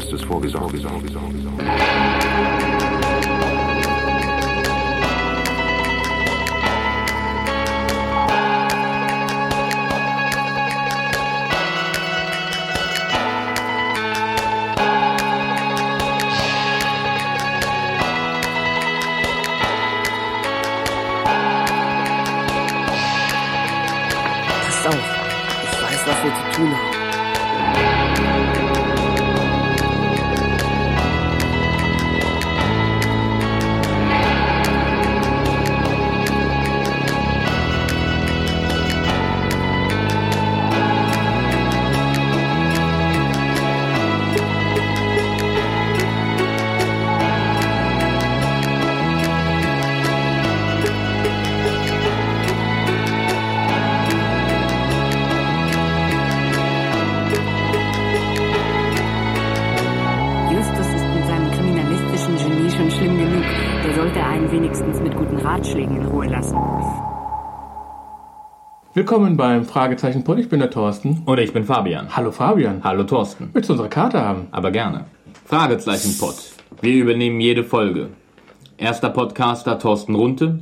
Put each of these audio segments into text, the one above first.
solchen Fall hatte Justus vorgesorgt. Willkommen beim Fragezeichen Pod. Ich bin der Thorsten. Oder ich bin Fabian. Hallo Fabian. Hallo Thorsten. Willst du unsere Karte haben? Aber gerne. Fragezeichen Pod. Wir übernehmen jede Folge. Erster Podcaster Thorsten Runte.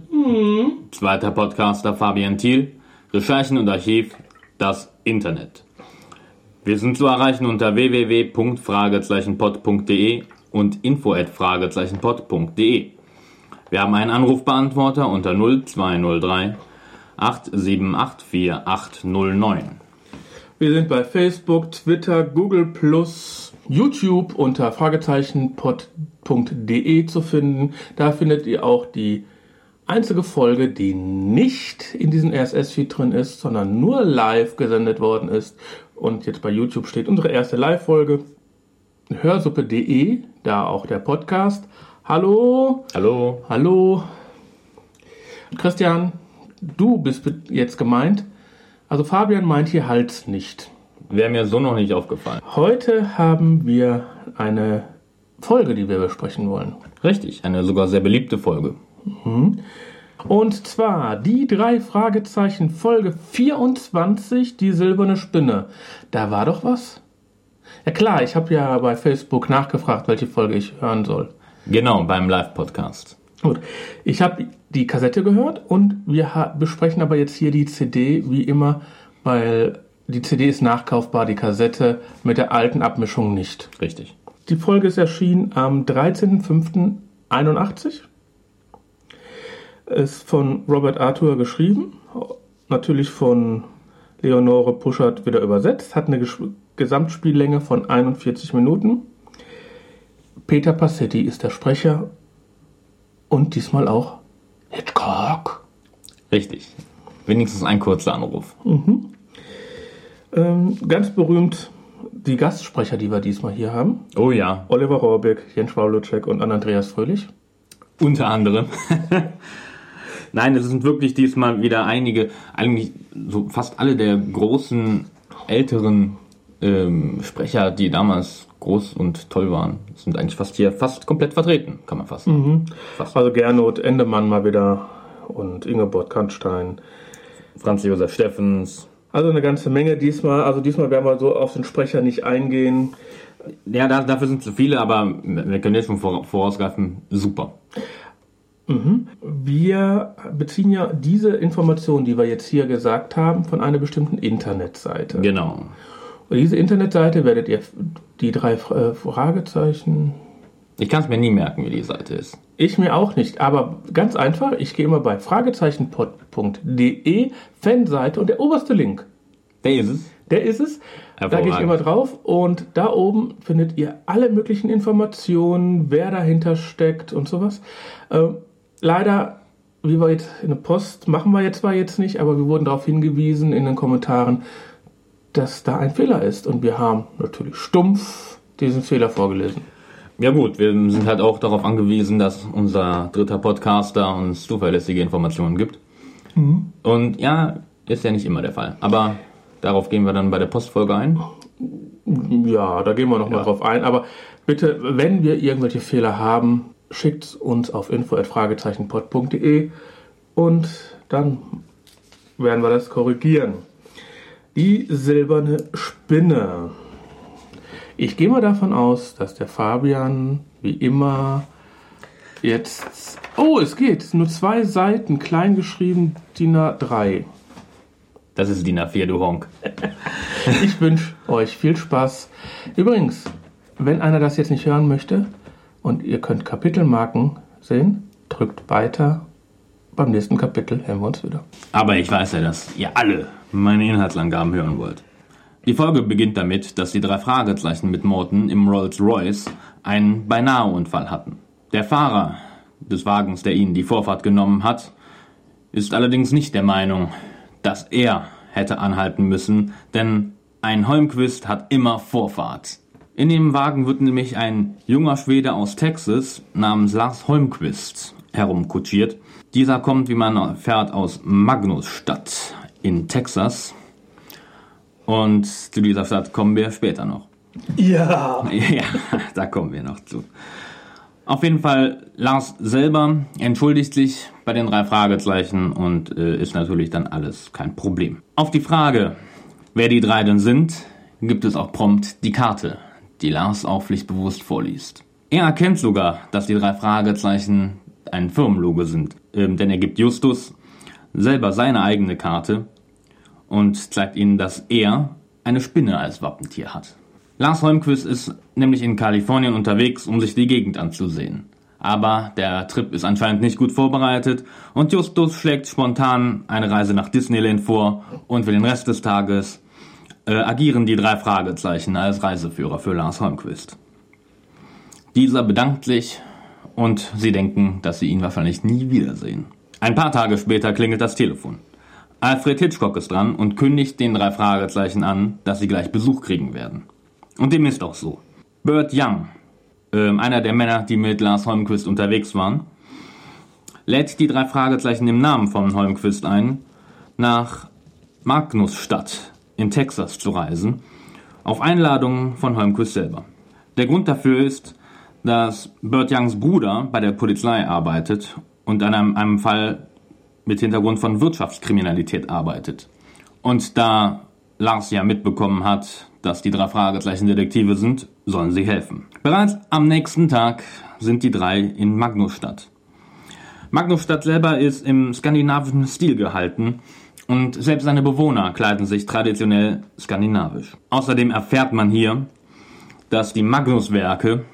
Zweiter Podcaster Fabian Thiel. Recherchen und Archiv das Internet. Wir sind zu erreichen unter www.fragezeichenpod.de und info@fragezeichenpod.de. Wir haben einen Anrufbeantworter unter 0203 8784809. Wir sind bei Facebook, Twitter, Google Plus, YouTube unter fragezeichenpod.de zu finden. Da findet ihr auch die einzige Folge, die nicht in diesem RSS-Feed drin ist, sondern nur live gesendet worden ist. Und jetzt bei YouTube steht unsere erste Live-Folge. Hörsuppe.de, da auch der Podcast. Hallo, Hallo. hallo. Christian, du bist jetzt gemeint. Also Fabian meint hier Hals nicht. Wäre mir so noch nicht aufgefallen. Heute haben wir eine Folge, die wir besprechen wollen. Richtig, eine sogar sehr beliebte Folge. Und zwar die drei Fragezeichen Folge 24, die silberne Spinne. Da war doch was? Ja klar, ich habe ja bei Facebook nachgefragt, welche Folge ich hören soll. Genau, beim Live-Podcast. Gut, ich habe die Kassette gehört und wir besprechen aber jetzt hier die CD wie immer, weil die CD ist nachkaufbar, die Kassette mit der alten Abmischung nicht. Richtig. Die Folge ist erschienen am 13.05.81. Ist von Robert Arthur geschrieben, natürlich von Leonore Puschert wieder übersetzt, hat eine Gesch- Gesamtspiellänge von 41 Minuten. Peter Passetti ist der Sprecher und diesmal auch Hitchcock. Richtig. Wenigstens ein kurzer Anruf. Ähm, ganz berühmt die Gastsprecher, die wir diesmal hier haben. Oh ja, Oliver Rohrbeck, Jens Wawlutschek und Andreas Fröhlich. unter anderem. Nein, es sind wirklich diesmal wieder einige, eigentlich so fast alle der großen, älteren ähm, Sprecher, die damals groß und toll waren, sind eigentlich fast hier fast komplett vertreten, kann man fast sagen. Fast. Also Gernot Endemann mal wieder und Ingeborg Kantstein. Franz Josef Steffens. Also eine ganze Menge diesmal. Also diesmal werden wir so auf den Sprecher nicht eingehen. Ja, da, dafür sind zu viele, aber wir können jetzt schon vor, vorausgreifen, super. Wir beziehen ja diese Informationen, die wir jetzt hier gesagt haben, von einer bestimmten Internetseite. Genau. Und diese Internetseite werdet ihr die drei äh, Fragezeichen. Ich kann es mir nie merken, wie die Seite ist. Ich mir auch nicht, aber ganz einfach, ich gehe immer bei fragezeichenpod.de Fanseite und der oberste Link, Der ist es. der ist es. Da gehe ich immer drauf und da oben findet ihr alle möglichen Informationen, wer dahinter steckt und sowas. Ähm, leider, wie wir jetzt in der Post, machen wir jetzt zwar jetzt nicht, aber wir wurden darauf hingewiesen in den Kommentaren, dass da ein Fehler ist und wir haben natürlich stumpf diesen Fehler vorgelesen. Ja gut, wir sind halt auch darauf angewiesen, dass unser dritter Podcaster uns zuverlässige Informationen gibt. Und ja, ist ja nicht immer der Fall. Aber darauf gehen wir dann bei der Postfolge ein. Ja, da gehen wir nochmal mal drauf ein. Aber bitte, wenn wir irgendwelche Fehler haben, schickt uns auf info.fragezeichenpod.de und dann werden wir das korrigieren. Die silberne Spinne. Ich gehe mal davon aus, dass der Fabian wie immer jetzt. Oh, es geht. Nur zwei Seiten, klein geschrieben, DIN A3. Das ist DIN A4, du Honk. Ich wünsche euch viel Spaß. Übrigens, wenn einer das jetzt nicht hören möchte und ihr könnt Kapitelmarken sehen, drückt weiter. Beim nächsten Kapitel hören wir uns wieder. Aber ich weiß ja, dass ihr alle meine Inhaltsangaben hören wollt. Die Folge beginnt damit, dass die drei Fragezeichen mit Morton im Rolls-Royce einen Beinahe-Unfall hatten. Der Fahrer des Wagens, der ihnen die Vorfahrt genommen hat, ist allerdings nicht der Meinung, dass er hätte anhalten müssen, denn ein Holmquist hat immer Vorfahrt. In dem Wagen wird nämlich ein junger Schwede aus Texas namens Lars Holmquist herumkutschiert. Dieser kommt, wie man erfährt, aus Magnusstadt in Texas. Und zu dieser Stadt kommen wir später noch. Ja. Ja, da kommen wir noch zu. Auf jeden Fall, Lars selber entschuldigt sich bei den drei Fragezeichen und äh, ist natürlich dann alles kein Problem. Auf die Frage, wer die drei denn sind, gibt es auch prompt die Karte, die Lars auch pflichtbewusst vorliest. Er erkennt sogar, dass die drei Fragezeichen ein Firmenlogo sind, ähm, denn er gibt Justus selber seine eigene Karte und zeigt ihnen, dass er eine Spinne als Wappentier hat. Lars Holmquist ist nämlich in Kalifornien unterwegs, um sich die Gegend anzusehen. Aber der Trip ist anscheinend nicht gut vorbereitet und Justus schlägt spontan eine Reise nach Disneyland vor und für den Rest des Tages äh, agieren die drei Fragezeichen als Reiseführer für Lars Holmquist. Dieser bedankt sich und sie denken, dass sie ihn wahrscheinlich nie wiedersehen. Ein paar Tage später klingelt das Telefon. Alfred Hitchcock ist dran und kündigt den drei Fragezeichen an, dass sie gleich Besuch kriegen werden. Und dem ist auch so. Bert Young, äh, einer der Männer, die mit Lars Holmquist unterwegs waren, lädt die drei Fragezeichen im Namen von Holmquist ein, nach Magnusstadt in Texas zu reisen, auf Einladung von Holmquist selber. Der Grund dafür ist, dass Bert Youngs Bruder bei der Polizei arbeitet und an einem, einem Fall mit Hintergrund von Wirtschaftskriminalität arbeitet. Und da Lars ja mitbekommen hat, dass die drei Fragezeichen Detektive sind, sollen sie helfen. Bereits am nächsten Tag sind die drei in Magnusstadt. Magnusstadt selber ist im skandinavischen Stil gehalten und selbst seine Bewohner kleiden sich traditionell skandinavisch. Außerdem erfährt man hier, dass die Magnuswerke,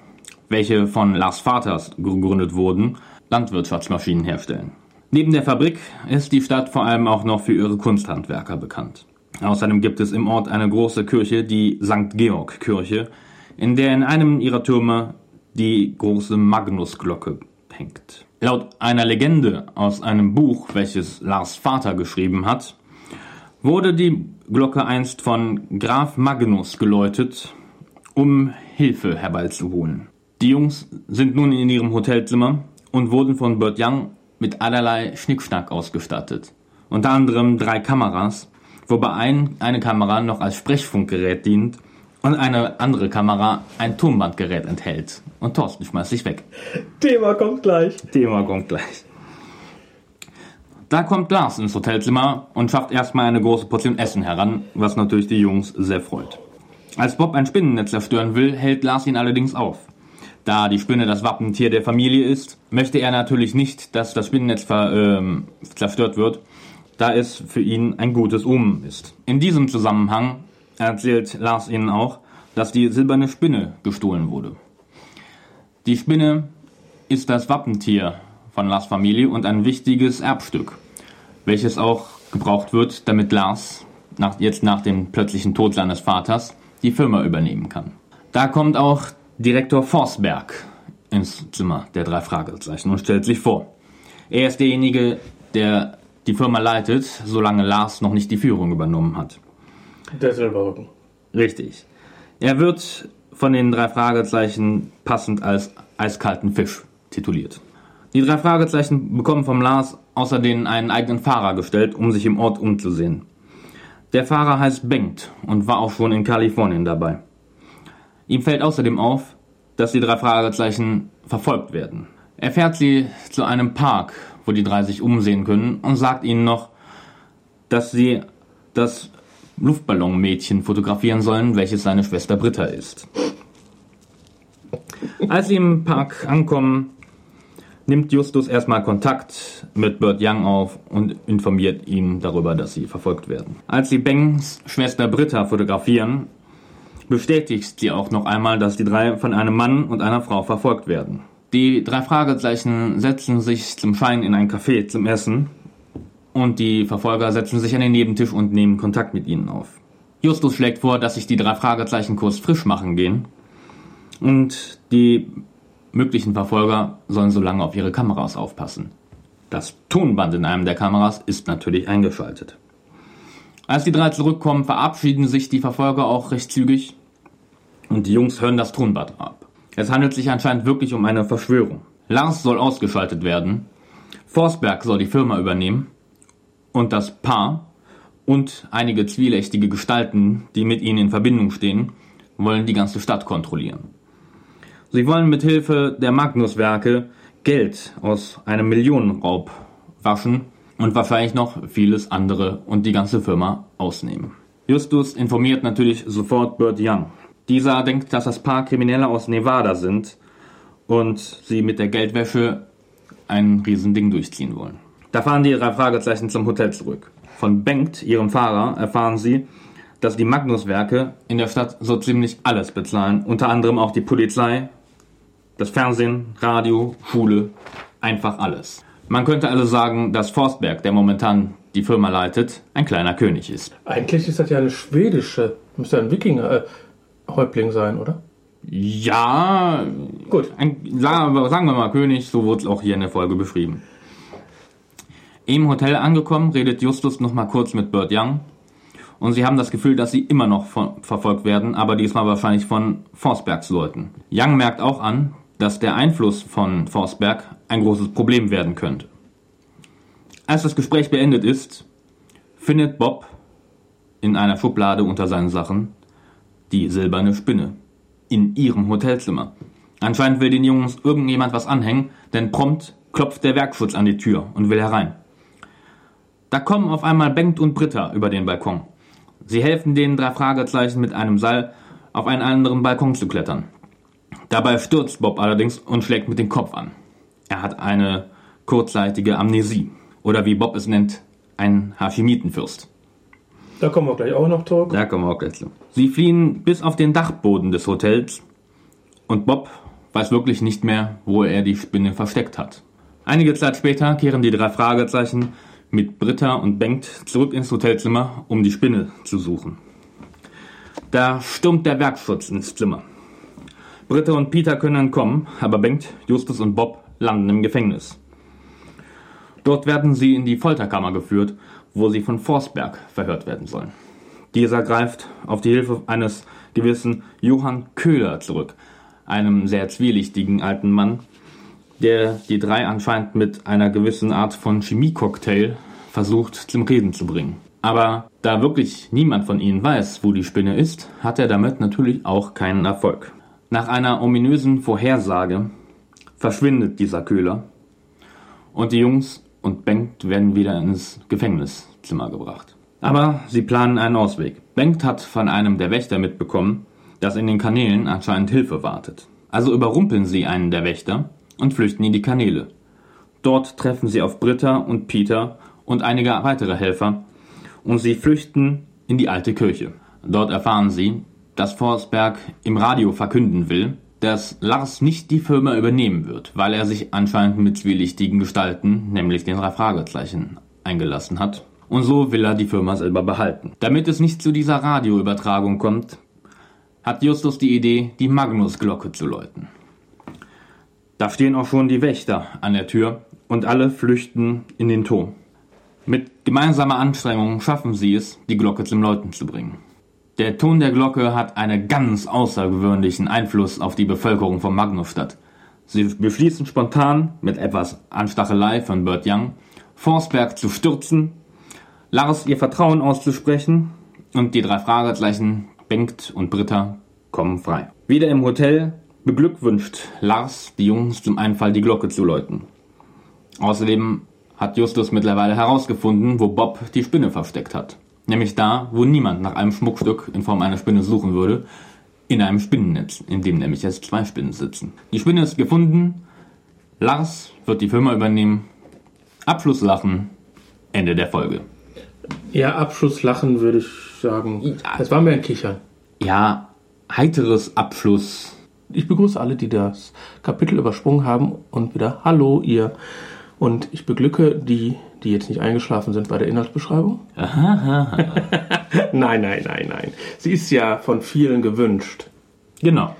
welche von Lars Vaters gegründet wurden, Landwirtschaftsmaschinen herstellen. Neben der Fabrik ist die Stadt vor allem auch noch für ihre Kunsthandwerker bekannt. Außerdem gibt es im Ort eine große Kirche, die St. Georg Kirche, in der in einem ihrer Türme die große Magnusglocke hängt. Laut einer Legende aus einem Buch, welches Lars Vater geschrieben hat, wurde die Glocke einst von Graf Magnus geläutet, um Hilfe herbeizuholen. Die Jungs sind nun in ihrem Hotelzimmer und wurden von Bert Young mit allerlei Schnickschnack ausgestattet. Unter anderem drei Kameras, wobei ein, eine Kamera noch als Sprechfunkgerät dient und eine andere Kamera ein Tonbandgerät enthält. Und Thorsten schmeißt sich weg. Thema kommt gleich. Thema kommt gleich. Da kommt Lars ins Hotelzimmer und schafft erstmal eine große Portion Essen heran, was natürlich die Jungs sehr freut. Als Bob ein Spinnennetz zerstören will, hält Lars ihn allerdings auf. Da die Spinne das Wappentier der Familie ist, möchte er natürlich nicht, dass das Spinnennetz ver, ähm, zerstört wird, da es für ihn ein gutes Omen ist. In diesem Zusammenhang erzählt Lars ihnen auch, dass die silberne Spinne gestohlen wurde. Die Spinne ist das Wappentier von Lars Familie und ein wichtiges Erbstück, welches auch gebraucht wird, damit Lars nach, jetzt nach dem plötzlichen Tod seines Vaters die Firma übernehmen kann. Da kommt auch Direktor Forsberg ins Zimmer der drei Fragezeichen und stellt sich vor. Er ist derjenige, der die Firma leitet, solange Lars noch nicht die Führung übernommen hat. Der Silberrücken. Richtig. Er wird von den drei Fragezeichen passend als eiskalten Fisch tituliert. Die drei Fragezeichen bekommen vom Lars außerdem einen eigenen Fahrer gestellt, um sich im Ort umzusehen. Der Fahrer heißt Bengt und war auch schon in Kalifornien dabei. Ihm fällt außerdem auf, dass die drei Fragezeichen verfolgt werden. Er fährt sie zu einem Park, wo die drei sich umsehen können und sagt ihnen noch, dass sie das Luftballonmädchen fotografieren sollen, welches seine Schwester Britta ist. Als sie im Park ankommen, nimmt Justus erstmal Kontakt mit Burt Young auf und informiert ihn darüber, dass sie verfolgt werden. Als sie Bangs Schwester Britta fotografieren, bestätigt sie auch noch einmal, dass die drei von einem Mann und einer Frau verfolgt werden. Die drei Fragezeichen setzen sich zum Schein in ein Café zum Essen und die Verfolger setzen sich an den Nebentisch und nehmen Kontakt mit ihnen auf. Justus schlägt vor, dass sich die drei Fragezeichen kurz frisch machen gehen und die möglichen Verfolger sollen so lange auf ihre Kameras aufpassen. Das Tonband in einem der Kameras ist natürlich eingeschaltet. Als die drei zurückkommen, verabschieden sich die Verfolger auch recht zügig und die Jungs hören das Tonband ab. Es handelt sich anscheinend wirklich um eine Verschwörung. Lars soll ausgeschaltet werden, Forsberg soll die Firma übernehmen und das Paar und einige zwielichtige Gestalten, die mit ihnen in Verbindung stehen, wollen die ganze Stadt kontrollieren. Sie wollen mit Hilfe der Magnuswerke Geld aus einem Millionenraub waschen und wahrscheinlich noch vieles andere und die ganze Firma ausnehmen. Justus informiert natürlich sofort Burt Young. Dieser denkt, dass das Paar Kriminelle aus Nevada sind und sie mit der Geldwäsche ein Riesending durchziehen wollen. Da fahren die drei Fragezeichen zum Hotel zurück. Von Bengt, ihrem Fahrer, erfahren sie, dass die Magnuswerke in der Stadt so ziemlich alles bezahlen, unter anderem auch die Polizei, das Fernsehen, Radio, Schule, einfach alles. Man könnte also sagen, dass Forstberg, der momentan die Firma leitet, ein kleiner König ist. Eigentlich ist das ja eine schwedische, müsste ein Wikinger-Häuptling sein, oder? Ja, Gut. ein, sagen wir mal König, so wurde es auch hier in der Folge beschrieben. Im Hotel angekommen, redet Justus noch mal kurz mit Burt Young. Und sie haben das Gefühl, dass sie immer noch von, verfolgt werden, aber diesmal wahrscheinlich von Forsbergs Leuten. Young merkt auch an, dass der Einfluss von Forsberg ein großes Problem werden könnte. Als das Gespräch beendet ist, findet Bob in einer Schublade unter seinen Sachen die silberne Spinne in ihrem Hotelzimmer. Anscheinend will den Jungs irgendjemand was anhängen, denn prompt klopft der Werkschutz an die Tür und will herein. Da kommen auf einmal Bengt und Britta über den Balkon. Sie helfen den drei Fragezeichen mit einem Seil auf einen anderen Balkon zu klettern. Dabei stürzt Bob allerdings und schlägt mit dem Kopf an. Er hat eine kurzzeitige Amnesie. Oder wie Bob es nennt, ein Hashimitenfürst. Da kommen wir gleich auch noch zurück. Da kommen wir auch gleich zu. Sie fliehen bis auf den Dachboden des Hotels und Bob weiß wirklich nicht mehr, wo er die Spinne versteckt hat. Einige Zeit später kehren die drei Fragezeichen mit Britta und Bengt zurück ins Hotelzimmer, um die Spinne zu suchen. Da stürmt der Werkschutz ins Zimmer. Britta und Peter können entkommen, aber Bengt, Justus und Bob landen im Gefängnis. Dort werden sie in die Folterkammer geführt, wo sie von Forsberg verhört werden sollen. Dieser greift auf die Hilfe eines gewissen Johann Köhler zurück, einem sehr zwielichtigen alten Mann, der die drei anscheinend mit einer gewissen Art von Chemiecocktail versucht zum Reden zu bringen. Aber da wirklich niemand von ihnen weiß, wo die Spinne ist, hat er damit natürlich auch keinen Erfolg. Nach einer ominösen Vorhersage verschwindet dieser Köhler und die Jungs und Bengt werden wieder ins Gefängniszimmer gebracht. Aber sie planen einen Ausweg. Bengt hat von einem der Wächter mitbekommen, dass in den Kanälen anscheinend Hilfe wartet. Also überrumpeln sie einen der Wächter und flüchten in die Kanäle. Dort treffen sie auf Britta und Peter und einige weitere Helfer und sie flüchten in die alte Kirche. Dort erfahren sie, dass Forsberg im Radio verkünden will, dass Lars nicht die Firma übernehmen wird, weil er sich anscheinend mit zwielichtigen Gestalten, nämlich den drei Fragezeichen, eingelassen hat. Und so will er die Firma selber behalten. Damit es nicht zu dieser Radioübertragung kommt, hat Justus die Idee, die Magnusglocke zu läuten. Da stehen auch schon die Wächter an der Tür und alle flüchten in den Turm. Mit gemeinsamer Anstrengung schaffen sie es, die Glocke zum Läuten zu bringen. Der Ton der Glocke hat einen ganz außergewöhnlichen Einfluss auf die Bevölkerung von Magnusstadt. Sie beschließen spontan, mit etwas Anstachelei von Burt Young, Forsberg zu stürzen, Lars ihr Vertrauen auszusprechen und die drei Fragezeichen Bengt und Britta kommen frei. Wieder im Hotel beglückwünscht Lars die Jungs zum Einfall, die Glocke zu läuten. Außerdem hat Justus mittlerweile herausgefunden, wo Bob die Spinne versteckt hat. Nämlich da, wo niemand nach einem Schmuckstück in Form einer Spinne suchen würde, in einem Spinnennetz, in dem nämlich jetzt zwei Spinnen sitzen. Die Spinne ist gefunden. Lars wird die Firma übernehmen. Abschlusslachen. Ende der Folge. Ja, Abschlusslachen würde ich sagen. Ja. Das war mir ein Kichern. Ja, heiteres Abschluss. Ich begrüße alle, die das Kapitel übersprungen haben und wieder Hallo ihr. Und ich beglücke die, die jetzt nicht eingeschlafen sind bei der Inhaltsbeschreibung. nein, nein, nein, nein. Sie ist ja von vielen gewünscht. Genau.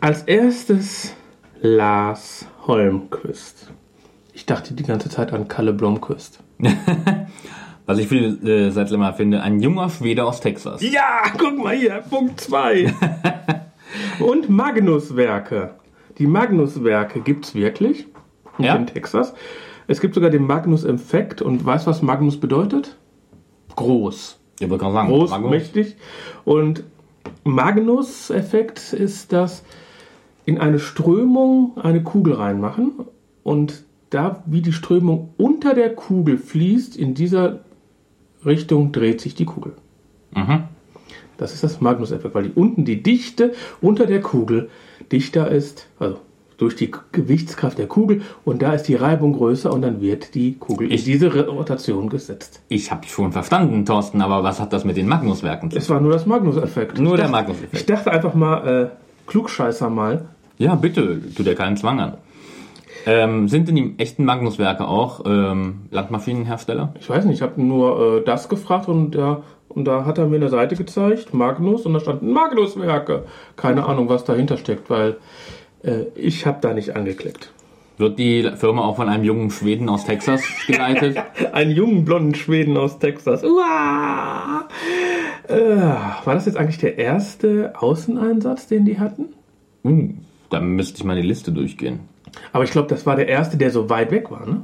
Als erstes Lars Holmquist. Ich dachte die ganze Zeit an Kalle Blomquist. Was ich viel äh, seit immer finde, ein junger Schwede aus Texas. Ja, guck mal hier, Punkt 2. Und Magnus-Werke. Die Magnus-Werke gibt's wirklich. Ja. In Texas. Es gibt sogar den Magnus-Effekt. Und weißt du, was Magnus bedeutet? Groß. Ich wollte gerade sagen, Groß, Magnus. mächtig. Und Magnus-Effekt ist das in eine Strömung eine Kugel reinmachen und da, wie die Strömung unter der Kugel fließt, in dieser Richtung dreht sich die Kugel. Mhm. Das ist das Magnus-Effekt, weil die unten die Dichte unter der Kugel dichter ist, also durch die Gewichtskraft der Kugel und da ist die Reibung größer und dann wird die Kugel Ich- in diese Rotation gesetzt. Ich habe schon verstanden, Thorsten, aber was hat das mit den Magnuswerken zu tun? Es war nur das Magnus-Effekt. Nur Ich der dachte- Magnus-Effekt. Ich dachte einfach mal, äh, Klugscheißer mal. Ja, bitte, tu dir keinen Zwang an. Ähm, sind denn die echten Magnuswerke auch ähm, Landmaschinenhersteller? Ich weiß nicht, ich habe nur äh, das gefragt und, da und da hat er mir eine Seite gezeigt, Magnus, und da stand Magnus-Werke. Keine Ahnung, was dahinter steckt, weil äh, ich habe da nicht angeklickt. Wird die Firma auch von einem jungen Schweden aus Texas geleitet? Einen jungen blonden Schweden aus Texas. Uah! Äh, war das jetzt eigentlich der erste Außeneinsatz, den die hatten? uh, da müsste ich mal die Liste durchgehen. Aber ich glaube, das war der erste, der so weit weg war, ne?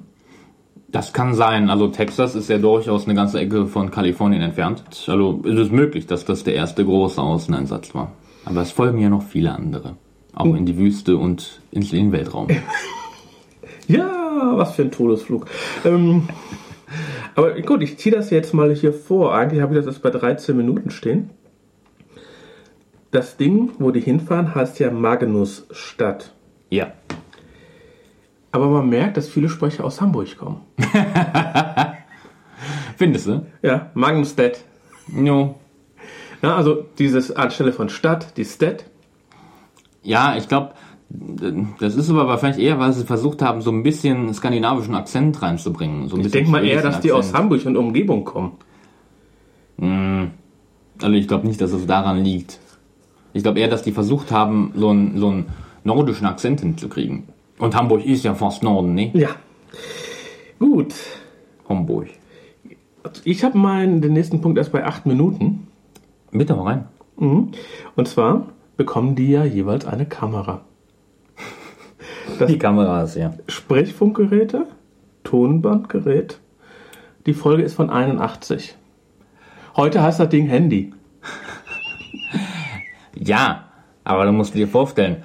Das kann sein. Also Texas ist ja durchaus eine ganze Ecke von Kalifornien entfernt. Also ist es möglich, dass das der erste große Außeneinsatz war. Aber es folgen ja noch viele andere. Auch in die Wüste und in den Weltraum. Ja, was für ein Todesflug. Ähm, aber gut, ich ziehe das jetzt mal hier vor. Eigentlich habe ich das jetzt bei 13 Minuten stehen. Das Ding, wo die hinfahren, heißt ja Magnusstadt. Ja. Aber man merkt, dass viele Sprecher aus Hamburg kommen. Findest du? Ja, Magnusstadt. Jo. Ja, also dieses anstelle von Stadt, die Stadt. Ja, ich glaube, das ist aber wahrscheinlich eher, weil sie versucht haben, so ein bisschen skandinavischen Akzent reinzubringen. So Ich denke mal eher, dass die aus Akzent. Hamburg und Umgebung kommen. Also ich glaube nicht, dass es daran liegt. Ich glaube eher, dass die versucht haben, so einen, so einen nordischen Akzent hinzukriegen. Und Hamburg ist ja fast Norden, ne? Ja. Gut. Hamburg. Ich habe meinen den nächsten Punkt erst bei 8 Minuten. Bitte mal rein. Und zwar bekommen die ja jeweils eine Kamera. Die Kameras, ja. Sprechfunkgeräte, Tonbandgerät. Die Folge ist von 81. Heute heißt das Ding Handy. Ja, aber du musst dir vorstellen,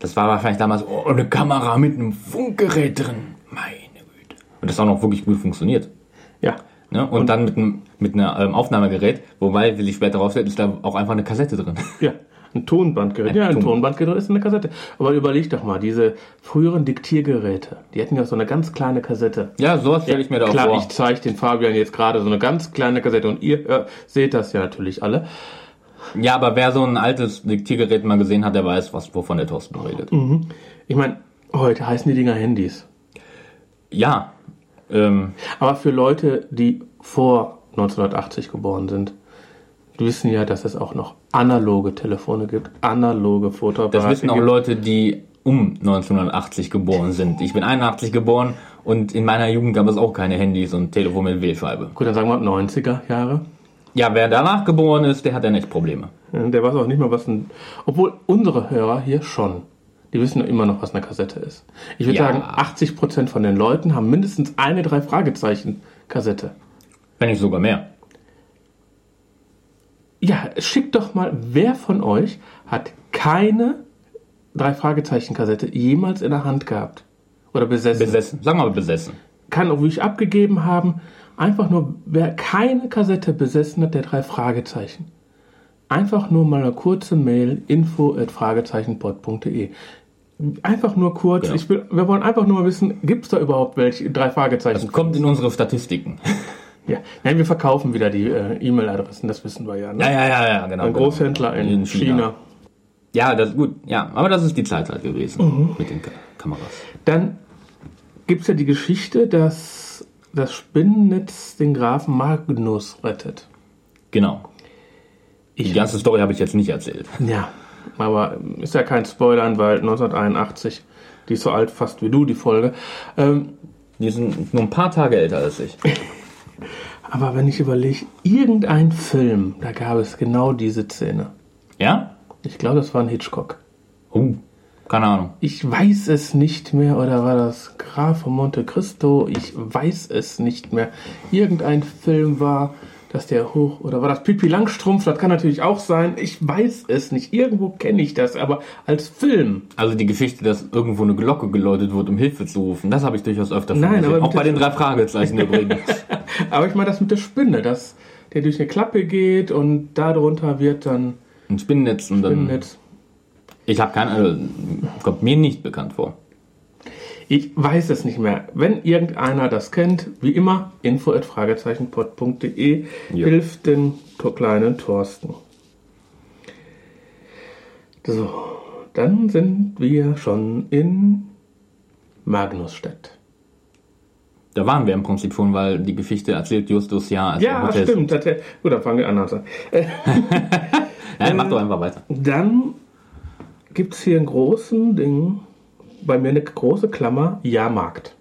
das war wahrscheinlich damals oh, eine Kamera mit einem Funkgerät drin. Meine Güte. Und das auch noch wirklich gut funktioniert. Ja. Ne? Und, dann mit einem mit einer ähm, Aufnahmegerät, wobei, wie sich später rausstellt, ist da auch einfach eine Kassette drin. Ja. Ein Tonbandgerät. Ein ja, ein Ton- Tonbandgerät ist eine Kassette. Aber überleg doch mal, diese früheren Diktiergeräte, die hatten ja so eine ganz kleine Kassette. Ja, sowas stelle ich mir da auch Klar, vor. ich zeige den Fabian jetzt gerade so eine ganz kleine Kassette und ihr äh, seht das ja natürlich alle. Ja, aber wer so ein altes Diktiergerät mal gesehen hat, der weiß, was, wovon der Thorsten redet. Ich meine, heute heißen die Dinger Handys. Ja, ähm, Aber für Leute, die vor 1980 geboren sind, die wissen ja, dass es auch noch analoge Telefone gibt, analoge Fotoapparate. das wissen auch gibt. Leute, die um 1980 geboren sind. Ich bin 81 geboren und in meiner Jugend gab es auch keine Handys und Telefon mit Wählscheibe. Gut, dann sagen wir 90er Jahre. Ja, wer danach geboren ist, der hat ja nicht Probleme. Der weiß auch nicht mal, was ein. Obwohl unsere Hörer hier schon. Die wissen immer noch, was eine Kassette ist. Ich würde Ja. sagen, 80% von den Leuten haben mindestens eine drei Fragezeichen Kassette. Wenn nicht sogar mehr. Ja, schickt doch mal, wer von euch hat keine drei Fragezeichen Kassette jemals in der Hand gehabt oder besessen? Besessen. Sag mal besessen. Kann auch wirklich abgegeben haben. Einfach nur, wer keine Kassette besessen hat, der drei Fragezeichen. einfach nur mal eine kurze Mail info at fragezeichenpod.de. Einfach nur kurz. Genau. Ich will, wir wollen einfach nur mal wissen, gibt es da überhaupt welche drei Fragezeichen? Das kommt in unsere Statistiken. Ja. Nein, wir verkaufen wieder die äh, E-Mail-Adressen, das wissen wir ja. Ne? Ja, ja, ja, ja, genau. Ein genau. Großhändler in, China. Ja, das ist gut. Ja, aber das ist die Zeit halt gewesen Mhm. mit den Ka Kameras. Dann gibt es ja die Geschichte, dass das Spinnennetz den Grafen Magnus rettet. Genau. Die ganze Story habe ich jetzt nicht erzählt. Ja, aber ist ja kein Spoilern, weil 1981, die ist so alt fast wie du, die Folge. Ähm, Die sind nur ein paar Tage älter als ich. aber wenn ich überlege, irgendein Film, da gab es genau diese Szene. Ja? Ich glaube, das war ein Hitchcock. Oh, keine Ahnung. Ich weiß es nicht mehr, oder war das Graf von Monte Cristo? Ich weiß es nicht mehr. Irgendein Film war, dass der hoch, oder war das Pipi Langstrumpf? Das kann natürlich auch sein. Ich weiß es nicht. Irgendwo kenne ich das, aber als Film. Also die Geschichte, dass irgendwo eine Glocke geläutet wird, um Hilfe zu rufen, das habe ich durchaus öfter Nein, aber Auch bei den drei Fragezeichen übrigens. Aber ich meine das mit der Spinne, dass der durch eine Klappe geht und darunter wird dann Ein Spinnennetz und dann... Spinnennetz. Ich habe keine... Also, kommt mir nicht bekannt vor. Ich weiß es nicht mehr. Wenn irgendeiner das kennt, wie immer, info at fragezeichenpod.de Ja. hilft den kleinen Thorsten. So, dann sind wir schon in Magnusstedt. Da waren wir im Prinzip schon, weil die Geschichte erzählt Justus ja als Ja, Hotel- stimmt. Das, gut, dann fangen wir an. an. Nein, mach doch einfach weiter. Dann gibt es hier einen großen Ding, bei mir eine große Klammer, Jahrmarkt.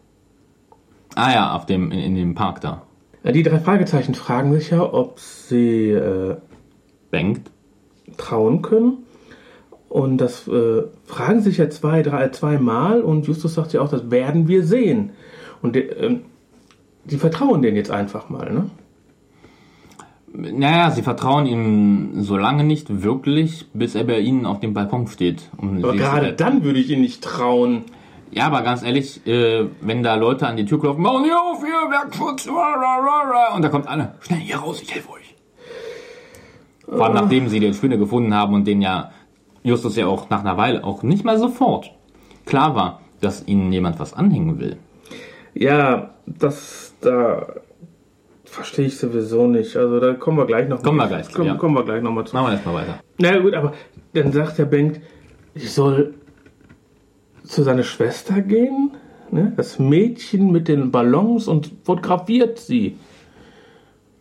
Ah ja, auf dem, in, in dem Park da. Die drei Fragezeichen fragen sich ja, ob sie äh, Bankt. trauen können. Und das äh, fragen sich ja zwei, drei, zweimal und Justus sagt ja auch, das werden wir sehen. Und die, ähm, die vertrauen denen jetzt einfach mal, ne? Naja, sie vertrauen ihm so lange nicht wirklich, bis er bei ihnen auf dem Balkon steht. Um Aber gerade dann würde ich ihnen nicht trauen. Ja, aber ganz ehrlich, äh, wenn da Leute an die Tür klopfen, machen Sie auf hier, Werkschutz, und da kommt einer, schnell hier raus, ich helfe euch. Vor allem nachdem sie den Spinne gefunden haben und den ja Justus ja auch nach einer Weile, auch nicht mal sofort, klar war, dass ihnen jemand was anhängen will. Ja, das da verstehe ich sowieso nicht. Also da kommen wir gleich noch. Kommen wir gleich zu, kommen, ja. kommen wir gleich noch mal zu. Machen wir erstmal weiter. Na gut, aber dann sagt der Bengt, ich soll zu seiner Schwester gehen, ne? das Mädchen mit den Ballons und fotografiert sie.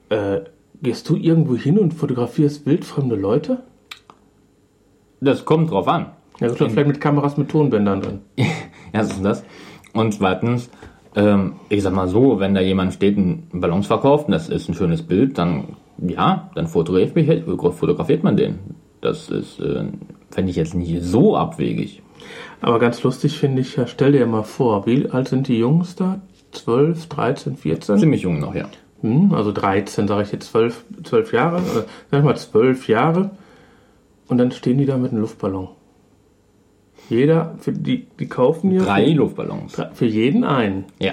Äh, gehst du irgendwo hin und fotografierst wildfremde Leute? Das kommt drauf an. Ja, gut, vielleicht mit Kameras mit Tonbändern drin. Erstens das. Und zweitens, ähm, ich sag mal so, wenn da jemand steht, einen Ballons verkauft, und das ist ein schönes Bild, dann, ja, dann fotografiert, fotografiert man den. Das ist, äh, fände ich jetzt nicht so abwegig. Aber ganz lustig finde ich, stell dir mal vor, wie alt sind die Jungs da? 12, 13, 14? Ziemlich jung noch, ja. Hm, also 13, sage ich jetzt 12, 12 Jahre, äh, sag ich mal 12 Jahre. Und dann stehen die da mit einem Luftballon. Jeder, für die, die kaufen hier Drei für, Luftballons. für jeden einen. Ja.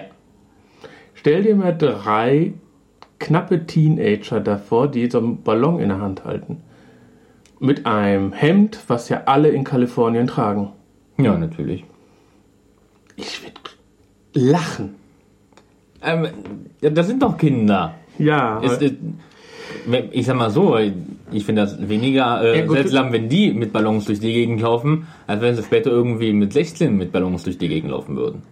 Stell dir mal drei knappe Teenager davor, die so einen Ballon in der Hand halten. Mit einem Hemd, was ja alle in Kalifornien tragen. Ja, natürlich. Ich würde lachen. Ähm, ja, das sind doch Kinder. Ja, Ist, wenn- ich sag mal so, ich finde das weniger äh, Ja, seltsam, wenn die mit Ballons durch die Gegend laufen, als wenn sie später irgendwie mit 16 mit Ballons durch die Gegend laufen würden.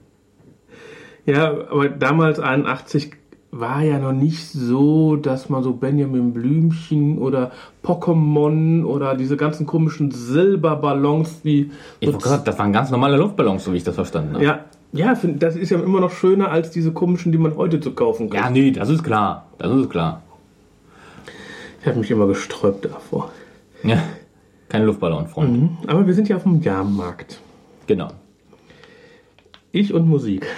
Ja, aber damals 81 war ja noch nicht so, dass man so Benjamin Blümchen oder Pokémon oder diese ganzen komischen Silberballons, die. Ich gerade, das waren ganz normale Luftballons, so wie ich das verstanden habe. ja, ja, das ist ja immer noch schöner als diese komischen, die man heute zu kaufen kann. Ja, nee, das ist klar. Das ist klar. Ich habe mich immer gesträubt davor. Ja. Kein Luftballonfreund. Aber wir sind ja auf dem Jahrmarkt. Genau. Ich und Musik.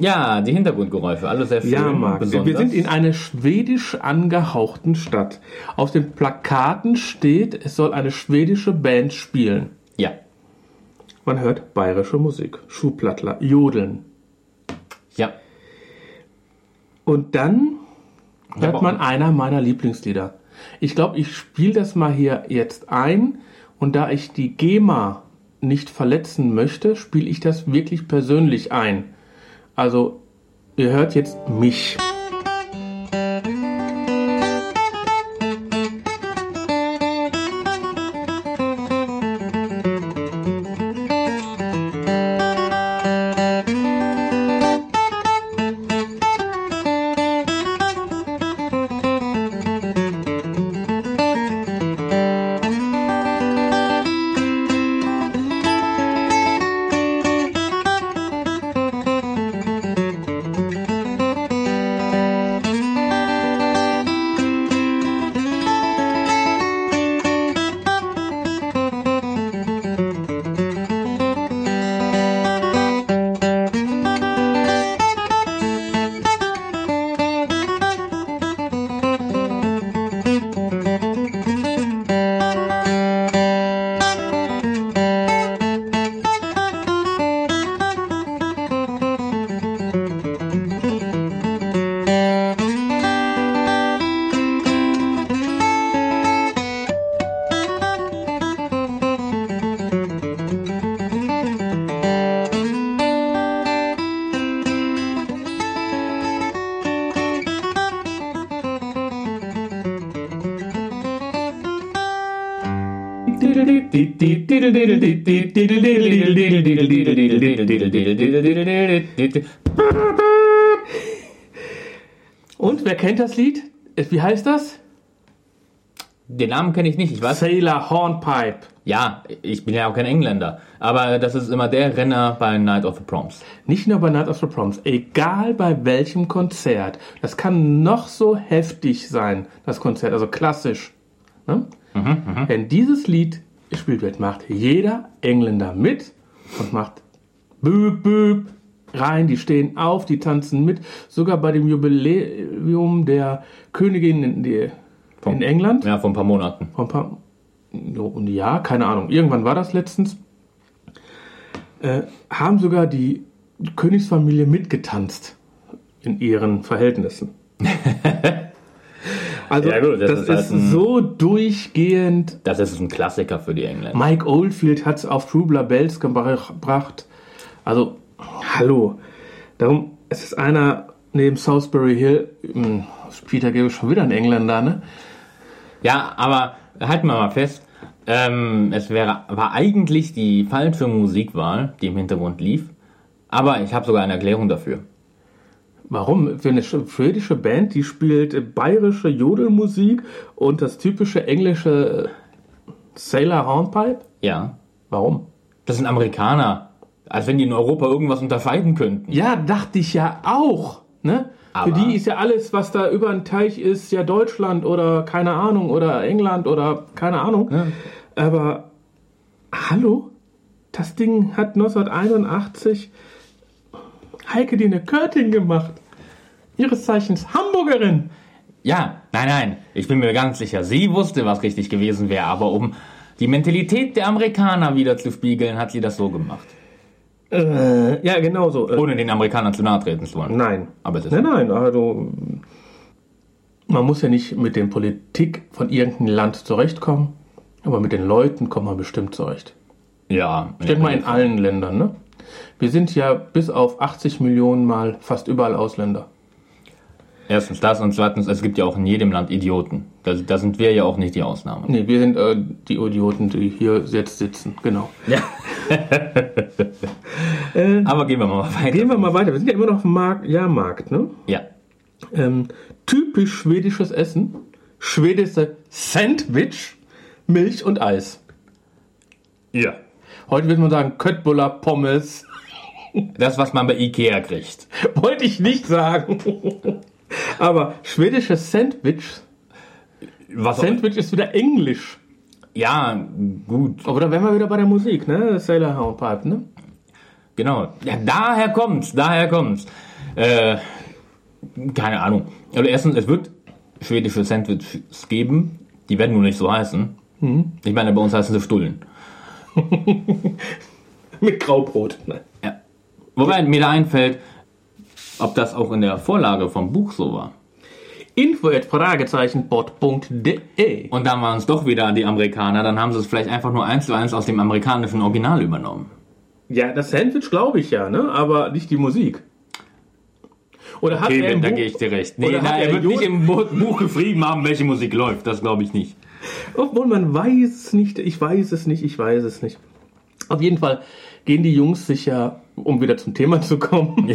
Ja, die Hintergrundgeräusche, alle sehr schön. Jahrmarkt. Besonders. Wir sind in einer schwedisch angehauchten Stadt. Auf den Plakaten steht, es soll eine schwedische Band spielen. ja. Man hört bayerische Musik, Schuhplattler, Jodeln. Ja. Und dann hört man einer meiner Lieblingslieder. Ich glaube, ich spiele das mal hier jetzt ein und da ich die GEMA nicht verletzen möchte, spiele ich das wirklich persönlich ein. Also, ihr hört jetzt mich. Und wer kennt das Lied? Wie heißt das? Den Namen kenne ich nicht, ich weiß. Sailor Hornpipe. Ja, ich bin ja auch kein Engländer. Aber das ist immer der Renner bei Night of the Proms. Nicht nur bei Night of the Proms, egal bei welchem Konzert. Das kann noch so heftig sein, das Konzert, also klassisch. Ne? Wenn dieses Lied gespielt wird, macht jeder Engländer mit und macht Büb, Büb rein. Die stehen auf, die tanzen mit. Sogar bei dem Jubiläum der Königin in, die, in England. Ja, vor ein paar Monaten. Vor ein paar ja, keine Ahnung. Irgendwann war das letztens. Äh, haben sogar die Königsfamilie mitgetanzt in ihren Verhältnissen. also Ja, gut, das das, ist halt ein- so durchgehend. Das ist ein Klassiker für die Engländer. Mike Oldfield hat es auf Trubler Bells gebracht. Also, hallo. Darum, es ist einer neben Salisbury Hill. hm, Peter Gabriel schon wieder ein Engländer, ne? Ja, aber halten wir mal fest. Ähm, es wäre, war eigentlich die falsche Musikwahl, die im Hintergrund lief. Aber ich habe sogar eine Erklärung dafür. Warum? Für eine sch- schwedische Band, die spielt bayerische Jodelmusik und das typische englische äh, Sailor Hornpipe? Ja, Warum? das sind Amerikaner. Als wenn die in Europa irgendwas unterscheiden könnten. Ja, dachte ich ja auch. Ne? Aber- Für die ist ja alles, was da über den Teich ist, ja Deutschland oder keine Ahnung oder England oder keine Ahnung. Aber hallo? Das Ding hat 1981 Heike Dine Körting gemacht. Ihres Zeichens Hamburgerin. Ja, nein, nein, ich bin mir ganz sicher, sie wusste, was richtig gewesen wäre, aber um die Mentalität der Amerikaner wieder zu spiegeln, hat sie das so gemacht. Äh, ja, genau so. Äh, Ohne den Amerikanern zu nahe treten zu wollen. Nein. Aber es ist Nein, nein, also man muss ja nicht mit den Politik von irgendeinem Land zurechtkommen, aber mit den Leuten kommt man bestimmt zurecht. Ja, Ich denke mal in allen Ländern, ne? Wir sind ja bis auf 80 Millionen Mal fast überall Ausländer. Erstens das und zweitens, es gibt ja auch in jedem Land Idioten. Da, da sind wir ja auch nicht die Ausnahme. Nee, wir sind äh, die Idioten, die hier jetzt sitzen, genau. Ja. Aber gehen wir mal weiter. Gehen wir mal weiter. Wir sind ja immer noch Markt, Jahrmarkt, ne? Ja. Ähm, typisch schwedisches Essen. Schwedische Sandwich, Milch und Eis. Ja. Heute würde man sagen Köttbullar, Pommes. Das, was man bei Ikea kriegt. Wollte ich nicht sagen. Aber schwedisches Sandwich. Was Sandwich ist wieder Englisch. Ja, gut. Aber da wären wir wieder bei der Musik, ne? Sailor Hornpipe, ne? Genau. Ja, daher kommt's, daher kommt's. Äh, keine Ahnung. Also erstens, es wird schwedische Sandwiches geben. Die werden nur nicht so heißen. Ich meine, bei uns heißen sie Stullen. Mit Graubrot. Ne? Ja. Wobei mir da einfällt, ob das auch in der Vorlage vom Buch so war. info fragezeichenbot.de. Und dann waren es doch wieder die Amerikaner, dann haben sie es vielleicht einfach nur eins zu eins aus dem amerikanischen Original übernommen. Ja, das Sandwich glaube ich ja, ne? aber nicht die Musik. Oder hat Okay, er im da Buch- gehe ich dir recht. Nee, na, hat er er wird nicht im Buch geschrieben haben, welche Musik läuft. Das glaube ich nicht. Obwohl man weiß es nicht, ich weiß es nicht, ich weiß es nicht. Auf jeden Fall gehen die Jungs sich ja, um wieder zum Thema zu kommen,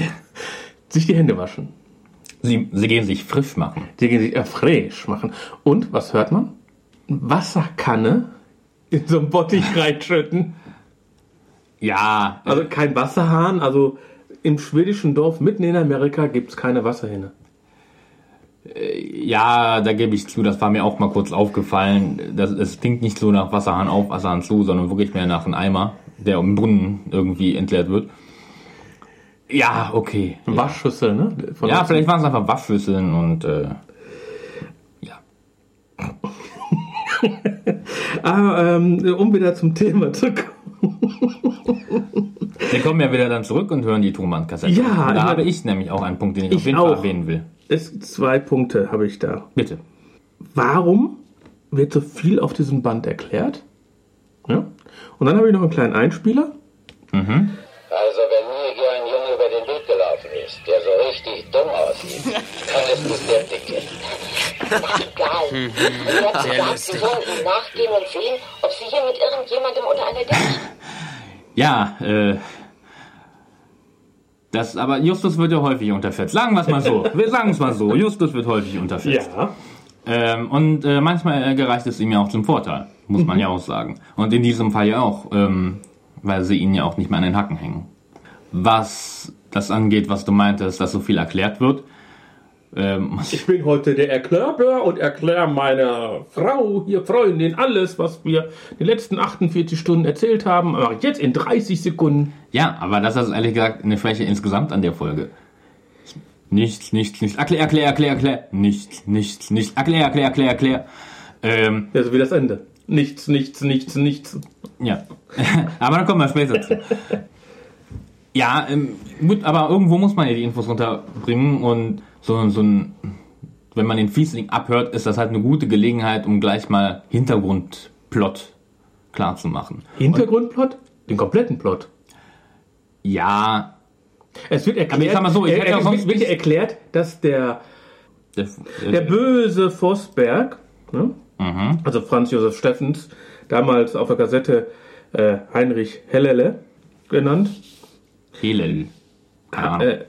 sich die Hände waschen. Sie, sie gehen sich frisch machen. Die gehen sich erfrisch machen. Und was hört man? Wasserkanne in so einen Bottich reinschütten. Ja, Also kein Wasserhahn, also im schwedischen Dorf mitten in Amerika gibt es keine Wasserhähne. ja, da gebe ich zu, das war mir auch mal kurz aufgefallen. Das, es klingt nicht so nach Wasserhahn auf, Wasserhahn zu, sondern wirklich mehr nach einem Eimer, der im Brunnen irgendwie entleert wird. Ja, okay. Waschschüssel, ne? Von Ja, vielleicht waren es einfach Waschschüsseln und äh, ja. Ah, ähm, um wieder zum Thema zu kommen. Wir kommen ja wieder dann zurück und hören die Tonbandkassette. Ja, und da ich habe ich nämlich auch einen Punkt, den ich, auf Ich jeden Fall auch. erwähnen will. Es, zwei Punkte habe ich da. Bitte. Warum wird so viel auf diesem Band erklärt? Ja? Und dann habe ich noch einen kleinen Einspieler. Also wenn dumm aussieht, ist es der Dicke. Egal. Und ihr habt gesagt, Sie sollen ihm nachgehen und sehen, ob Sie hier mit irgendjemandem unter einer Decke Ja, äh. Das, aber Justus wird ja häufig unterschätzt. Sagen wir es mal so. Wir sagen es mal so. Justus wird häufig unterschätzt. Ja. Ähm, und äh, manchmal äh, gereicht es ihm ja auch zum Vorteil. Muss man ja auch sagen. Und in diesem Fall ja auch, ähm, weil sie ihn ja auch nicht mehr an den Hacken hängen. Was das angeht, was du meintest, dass so viel erklärt wird. Ähm, Ich bin heute der Erklärbär und erkläre meiner Frau, hier Freundin, alles, was wir die letzten 48 Stunden erzählt haben, mache ich jetzt in 30 Sekunden. Ja, aber das ist ehrlich gesagt eine Schwäche insgesamt an der Folge. Nichts, nichts, nichts. Erklär, erklär, erklär, erklär. Nichts, nichts, nichts. Erklär, erklär, erklär, erklär. Ähm, Ja, so wie das Ende. Nichts, nichts, nichts, nichts. ja. aber dann kommen wir später zu. Ja, ähm, gut, aber irgendwo muss man ja die Infos runterbringen und so, so ein, wenn man den Fiesling abhört, ist das halt eine gute Gelegenheit, um gleich mal Hintergrundplot klar zu machen. Hintergrundplot? Den kompletten Plot. Ja, Es wird erklärt, Aber ich sag mal so, ich er- hätte ja es sonst wird, wird nicht- erklärt, dass der, der, der böse Vosberg, ne? Mhm. also Franz Josef Steffens, damals auf der Kassette äh, Heinrich Hellele genannt, Helel. Keine Ahnung. äh,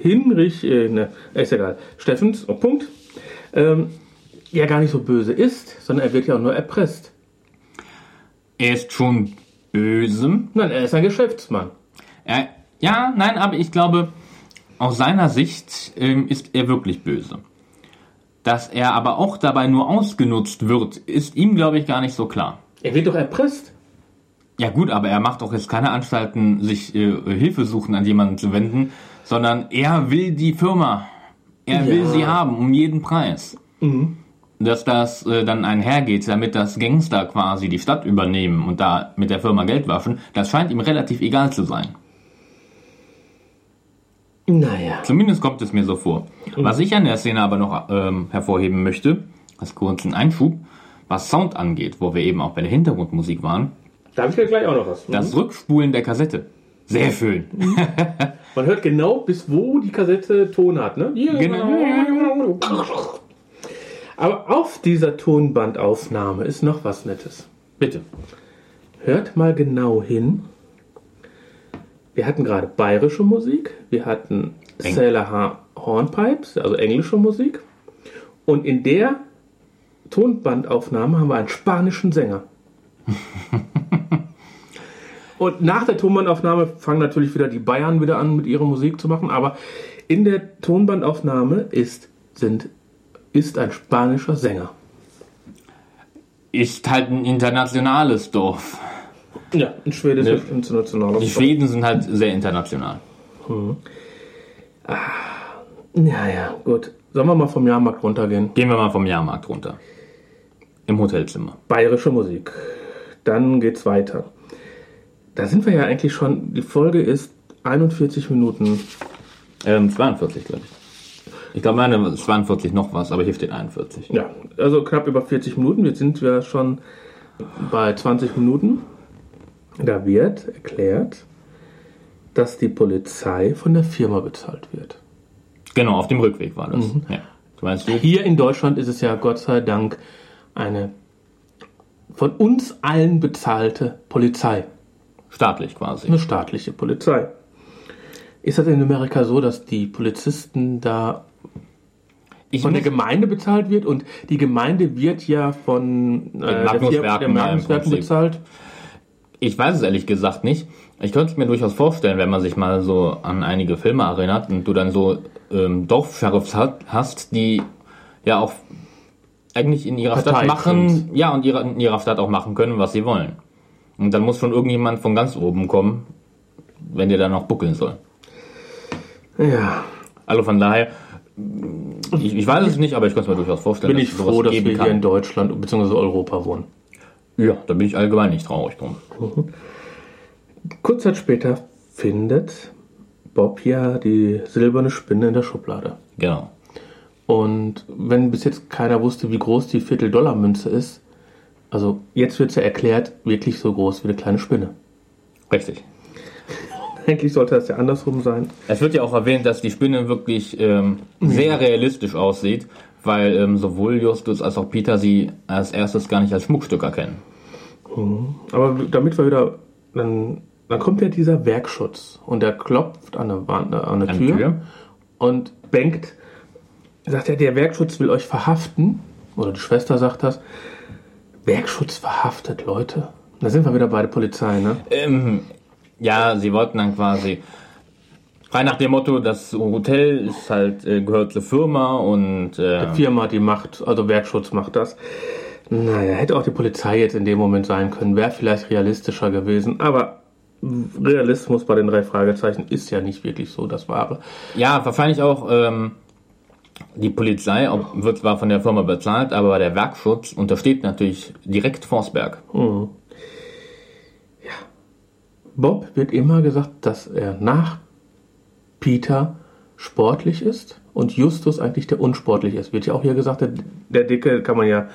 Hinrich, äh, ne, ist egal, Steffens, oh, Punkt, ähm, ja gar nicht so böse ist, sondern er wird ja auch nur erpresst. Er ist schon böse. Nein, er ist ein Geschäftsmann. Er, ja, nein, aber ich glaube, aus seiner Sicht ähm, ist er wirklich böse. Dass er aber auch dabei nur ausgenutzt wird, ist ihm, glaube ich, gar nicht so klar. Er wird doch erpresst. Ja gut, aber er macht doch jetzt keine Anstalten, sich äh, Hilfe suchen, an jemanden zu wenden, sondern er will die Firma. Er will Ja. sie haben, um jeden Preis. Dass das äh, dann einhergeht, damit das Gangster quasi die Stadt übernehmen und da mit der Firma Geld waschen, das scheint ihm relativ egal zu sein. Naja. Zumindest kommt es mir so vor. Was ich an der Szene aber noch ähm, hervorheben möchte, als kurzen Einschub, was Sound angeht, wo wir eben auch bei der Hintergrundmusik waren, Da habe ich ja gleich auch noch was. das Rückspulen der Kassette. Sehr schön. Man hört genau, bis wo die Kassette Ton hat, ne? Genau. Aber auf dieser Tonbandaufnahme ist noch was Nettes. Bitte. Hört mal genau hin. Wir hatten gerade bayerische Musik, wir hatten Eng- Sailor Hornpipes, also englische Musik. Und in der Tonbandaufnahme haben wir einen spanischen Sänger. Und nach der Tonbandaufnahme fangen natürlich wieder die Bayern wieder an, mit ihrer Musik zu machen. Aber in der Tonbandaufnahme ist, sind, ist ein spanischer Sänger. Ist halt ein internationales Dorf. Ja, ein schwedisches internationaler Die Schweden sind halt sehr international. Ja, ja, gut. Sollen wir mal vom Jahrmarkt runtergehen? Gehen wir mal vom Jahrmarkt runter. Im Hotelzimmer. Bayerische Musik. Dann geht's weiter. Da sind wir ja eigentlich schon. Die Folge ist 41 Minuten. Ähm, 42, glaube ich. Ich glaube, meine ist 42 noch was, aber hier steht 41. Ja, also knapp über 40 Minuten. Jetzt sind wir schon bei 20 Minuten. Da wird erklärt, dass die Polizei von der Firma bezahlt wird. Genau, auf dem Rückweg war das. Ja. Du meinst du? Hier in Deutschland ist es ja Gott sei Dank eine von uns allen bezahlte Polizei. Staatlich quasi. Eine staatliche Polizei. Ist das in Amerika so, dass die Polizisten da Ich von der Gemeinde bezahlt wird und die Gemeinde wird ja von äh, Magnuswerken, ja, Magnuswerken bezahlt. Ich weiß es ehrlich gesagt nicht. Ich könnte es mir durchaus vorstellen, wenn man sich mal so an einige Filme erinnert und du dann so ähm, Dorfsheriffs hast, die ja auch eigentlich in ihrer Stadt Partei machen, sind. ja, und ihrer, in ihrer Stadt auch machen können, was sie wollen. Und dann muss schon irgendjemand von ganz oben kommen, wenn der dann noch buckeln soll. Ja, Also von daher, ich, ich weiß es nicht, aber ich könnte es mir durchaus vorstellen, bin ich sowas froh, dass wir kann. hier in Deutschland bzw. Europa wohnen. Ja, da bin ich allgemein nicht traurig drum. Kurz Zeit später findet Bob ja die silberne Spinne in der Schublade. Genau. Und wenn bis jetzt keiner wusste, wie groß die Viertel-Dollar-Münze ist, also jetzt wird sie erklärt, wirklich so groß wie eine kleine Spinne. Richtig. Eigentlich sollte das ja andersrum sein. Es wird ja auch erwähnt, dass die Spinne wirklich ähm, sehr realistisch aussieht, weil ähm, sowohl Justus als auch Peter sie als erstes gar nicht als Schmuckstück erkennen. Aber damit wir wieder, dann, dann kommt ja dieser Werkschutz und der klopft an eine, Wand, an eine An Tür, die Tür. und bangt, sagt er, der Werkschutz will euch verhaften. Oder die Schwester sagt das. Werkschutz verhaftet, Leute. Da sind wir wieder bei der Polizei, ne? Ähm, ja, sie wollten dann quasi frei nach dem Motto, das Hotel ist halt äh, gehört zur Firma und äh, Firma, die macht, also Werkschutz macht das. Naja, hätte auch die Polizei jetzt in dem Moment sein können, wäre vielleicht realistischer gewesen, aber Realismus bei den drei Fragezeichen ist ja nicht wirklich so das Wahre. ja, wahrscheinlich auch ähm, die Polizei ob, wird zwar von der Firma bezahlt, aber der Werkschutz untersteht natürlich direkt Forsberg. Bob wird immer gesagt, dass er nach Peter sportlich ist und Justus eigentlich der unsportlich ist. Wird ja auch hier gesagt, der, der Dicke kann man ja,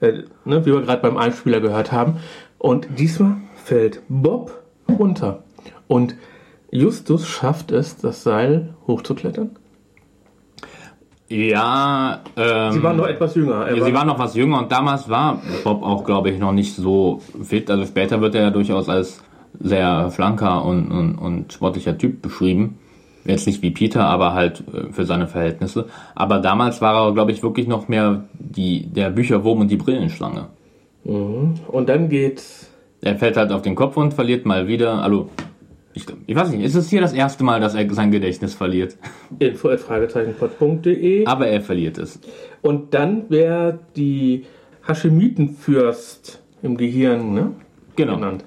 äh, ne, wie wir gerade beim Einspieler gehört haben. Und diesmal fällt Bob runter. Und Justus schafft es, das Seil hochzuklettern. Ja, ähm, Sie waren noch etwas jünger. Er Ja, sie war noch was jünger und damals war Bob auch, glaube ich, noch nicht so fit. Also später wird er ja durchaus als sehr schlanker und, und, und sportlicher Typ beschrieben. Jetzt nicht wie Peter, aber halt äh, für seine Verhältnisse. Aber damals war er, glaube ich, wirklich noch mehr die, der Bücherwurm und die Brillenschlange. und dann geht's Er fällt halt auf den Kopf und verliert mal wieder. Also, ich, ich weiß nicht, ist es hier das erste Mal, dass er sein Gedächtnis verliert? info.fragezeichenpod.de Aber er verliert es. und dann wäre die Hashemitenfürst im Gehirn, ne? Genau. genannt.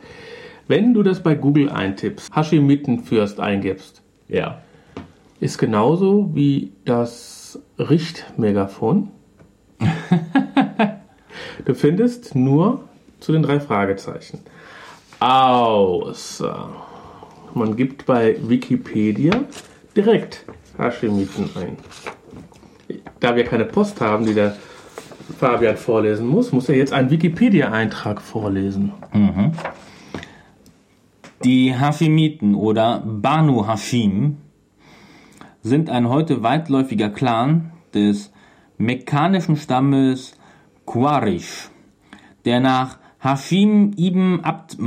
Wenn du das bei Google eintippst, Hashemitenfürst eingibst, Ja. ist genauso wie das Richtmegafon. du findest nur zu den drei Fragezeichen. Außer man gibt bei Wikipedia direkt Hashemiten ein. Da wir keine Post haben, die der Fabian vorlesen muss, muss er jetzt einen Wikipedia-Eintrag vorlesen. Die Hashemiten oder Banu Hashim sind ein heute weitläufiger Clan des mekkanischen Stammes Quraysh, der nach Hashim ibn Abd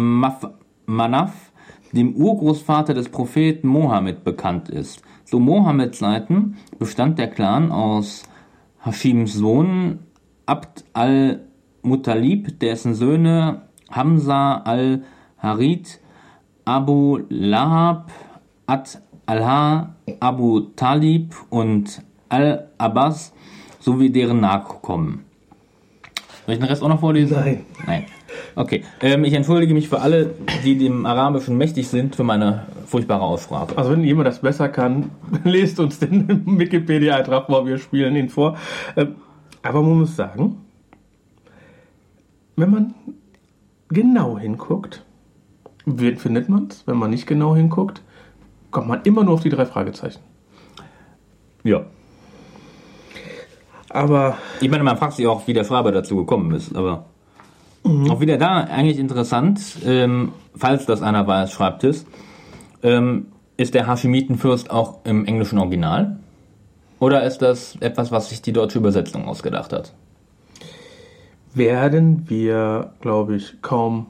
Manaf, dem Urgroßvater des Propheten Mohammed, bekannt ist. Zu Mohammeds Zeiten bestand der Clan aus Hashims Sohn Abd al-Muttalib, dessen Söhne Hamza al-Harid, Abu Lahab, Ad Alha, Abu Talib und Al-Abbas sowie deren Nachkommen. Soll ich den Rest auch noch vorlesen? Nein. Nein. Okay. Ähm, ich entschuldige mich für alle, die dem Arabischen mächtig sind, für meine furchtbare Aussprache. Also wenn jemand das besser kann, lest uns den Wikipedia-Eintrag vor, wir spielen ihn vor. Ähm, Aber man muss sagen, wenn man genau hinguckt, findet man es? Wenn man nicht genau hinguckt, kommt man immer nur auf die drei Fragezeichen. Ja. Aber Ich meine, man fragt sich auch, wie der Schreiber dazu gekommen ist, aber auch wieder da eigentlich interessant, ähm, falls das einer weiß, schreibt es, ähm, ist der Hashemitenfürst auch im englischen Original? Oder ist das etwas, was sich die deutsche Übersetzung ausgedacht hat? werden wir, glaube ich, kaum.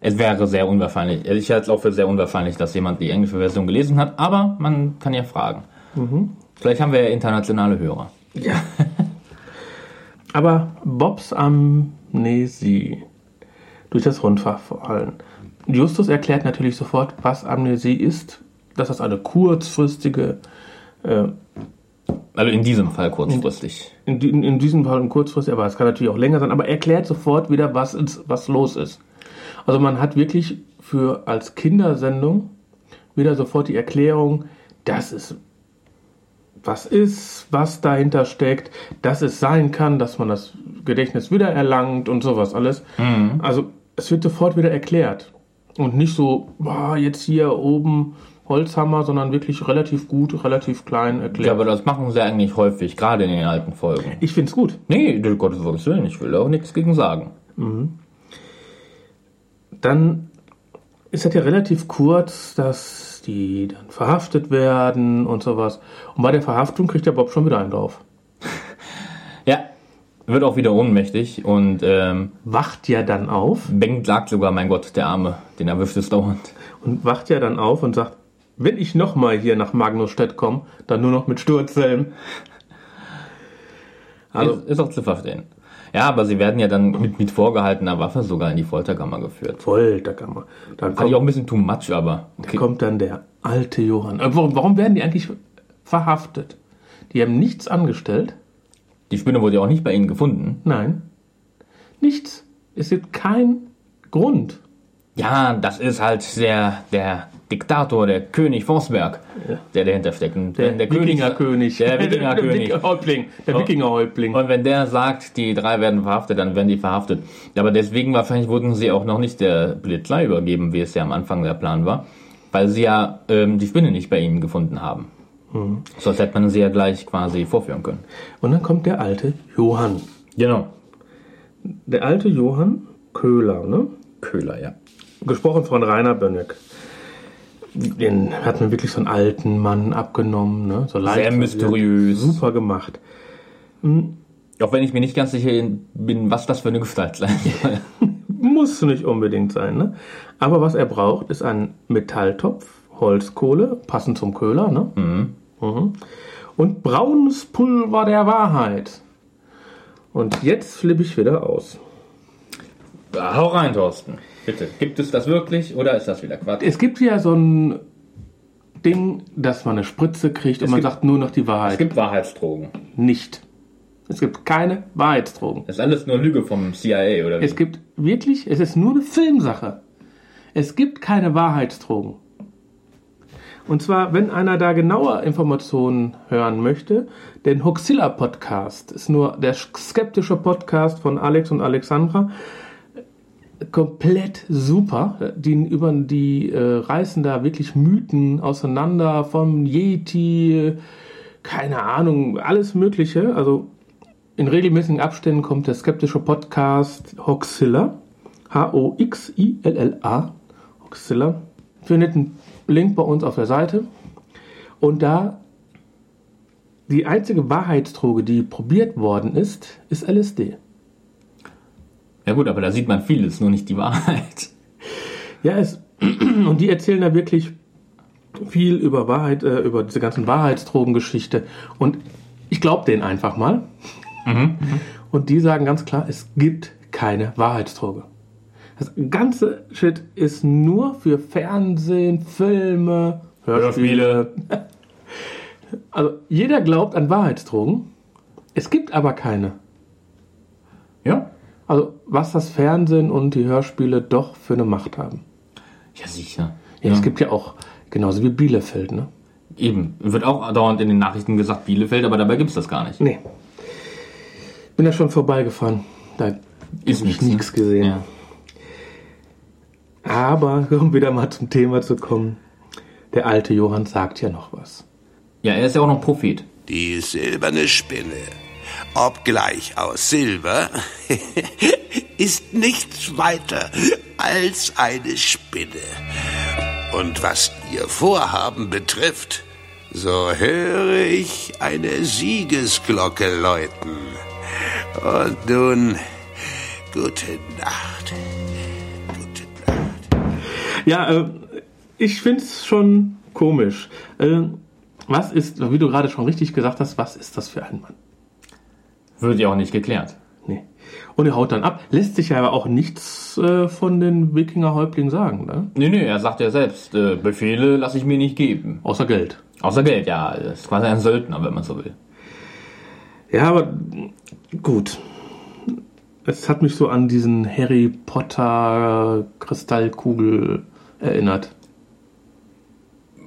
Es wäre sehr unwahrscheinlich. Ich halte es auch für sehr unwahrscheinlich, dass jemand die englische Version gelesen hat, aber man kann ja fragen. Vielleicht haben wir ja internationale Hörer. Ja. Aber Bobs Amnesie durch das Rundverfallen. Justus erklärt natürlich sofort, was Amnesie ist, dass das eine kurzfristige, äh, Also in diesem Fall kurzfristig. in, di- in diesem Fall kurzfristig, aber es kann natürlich auch länger sein, aber erklärt sofort wieder, was, ist, was los ist. Also man hat wirklich für als Kindersendung wieder sofort die Erklärung, das ist was ist, was dahinter steckt, dass es sein kann, dass man das Gedächtnis wieder erlangt und sowas alles. Also es wird sofort wieder erklärt. Und nicht so, boah, jetzt hier oben Holzhammer, sondern wirklich relativ gut, relativ klein erklärt. Ja, aber das machen sie eigentlich häufig, gerade in den alten Folgen. ich finde es gut. Nee, du Gottes Willen, ich will da auch nichts gegen sagen. Dann ist das ja relativ kurz, dass die dann verhaftet werden und sowas. Und bei der Verhaftung kriegt der Bob schon wieder einen drauf. Ja, wird auch wieder ohnmächtig und ähm, Wacht ja dann auf Bengt sagt sogar, mein Gott, der Arme, den erwischt es dauernd. und wacht ja dann auf und sagt, wenn ich nochmal hier nach Magnusstedt komme, dann nur noch mit Sturzhelm. Also, ist, ist auch zu verstehen. Ja, aber sie werden ja dann mit, mit vorgehaltener Waffe sogar in die Folterkammer geführt. Folterkammer. Dann Fand ich auch kommt, ein bisschen too much, aber okay. kommt dann der alte Johann. Äh, warum, warum werden die eigentlich verhaftet? Die haben nichts angestellt. Die Spinne wurde ja auch nicht bei ihnen gefunden. Nein. Nichts. Es gibt keinen Grund. Ja, das ist halt der, der Diktator, der König Forsberg, der dahinter steckt. Und Der, der König, Wikingerkönig. Der Wikingerkönig. Der Häuptling. Der Wikingerhäuptling. Und wenn der sagt, die drei werden verhaftet, dann werden die verhaftet. Aber deswegen wahrscheinlich wurden sie auch noch nicht der Polizei übergeben, wie es ja am Anfang der Plan war, weil sie ja ähm, die Spinne nicht bei ihnen gefunden haben. Sonst hätte man sie ja gleich quasi vorführen können. Und dann kommt der alte Johann. Genau. Der alte Johann Köhler, ne? Köhler, ja. Gesprochen von Rainer Bönnек. Den hat man wirklich so einen alten Mann abgenommen, ne? So leicht Sehr mysteriös. Super gemacht. Auch wenn ich mir nicht ganz sicher bin, was das für eine Gestalt sein soll. Muss nicht unbedingt sein, ne? Aber was er braucht, ist ein Metalltopf, Holzkohle, passend zum Köhler, ne? Mhm. Und braunes Pulver der Wahrheit. Und jetzt flippe ich wieder aus. Hau rein, Thorsten. Bitte. Gibt es das wirklich oder ist das wieder Quatsch? Es gibt ja so ein Ding, dass man eine Spritze kriegt und man gibt- sagt nur noch die Es Wahrheit. gibt Wahrheitsdrogen. nicht. Es gibt keine Wahrheitsdrogen. Das ist alles nur Lüge vom CIA oder wie? Es gibt wirklich, es ist nur eine Filmsache. Es gibt keine Wahrheitsdrogen. Und zwar, wenn einer da genauer Informationen hören möchte, den Huxilla Podcast ist nur der skeptische Podcast von Alex und Alexandra. Komplett super. Die über die äh, reißen da wirklich Mythen auseinander vom Yeti, keine Ahnung, alles Mögliche. Also in regelmäßigen Abständen kommt der skeptische Podcast Hoxilla. H-O-X-I-L-L-A. Hoxilla. Findet einen Link bei uns auf der Seite. Und da die einzige Wahrheitsdroge, die probiert worden ist, ist LSD. Ja gut, aber da sieht man vieles, nur nicht die Wahrheit. Ja, es, und die erzählen da wirklich viel über Wahrheit, äh, über diese ganzen Wahrheitsdrogengeschichte. Und ich glaube denen einfach mal. Und die sagen ganz klar, es gibt keine Wahrheitsdroge. Das ganze Shit ist nur für Fernsehen, Filme, Hörspiele. Also jeder glaubt an Wahrheitsdrogen. Es gibt aber keine. Ja? Also was das Fernsehen und die Hörspiele doch für eine Macht haben. Ja, sicher. Ja, es gibt ja auch, genauso wie Bielefeld, ne? Eben. Wird auch dauernd in den Nachrichten gesagt Bielefeld, aber dabei gibt es das gar nicht. Nee. Bin ja schon vorbeigefahren. Da Ist nichts, ne? gesehen. Ja. Aber um wieder mal zum Thema zu kommen, der alte Johann sagt ja noch was. ja, er ist ja auch noch Prophet. Die silberne Spinne obgleich aus Silber, ist nichts weiter als eine Spinne. Und was ihr Vorhaben betrifft, so höre ich eine Siegesglocke läuten. Und nun, gute Nacht. Gute Nacht. Ja, äh, ich find's schon komisch. Äh, was ist, wie du gerade schon richtig gesagt hast, was ist das für ein Mann? Wird ja auch nicht geklärt. Nee. Und er haut dann ab. Lässt sich ja aber auch nichts äh, von den Wikinger-Häuptlingen sagen, ne? Nee, nee, er sagt ja selbst, äh, Befehle lasse ich mir nicht geben. Außer Geld. Außer Geld, ja. Er ist quasi ein Söldner, wenn man so will. Ja, aber gut. Es hat mich so an diesen Harry Potter Kristallkugel erinnert.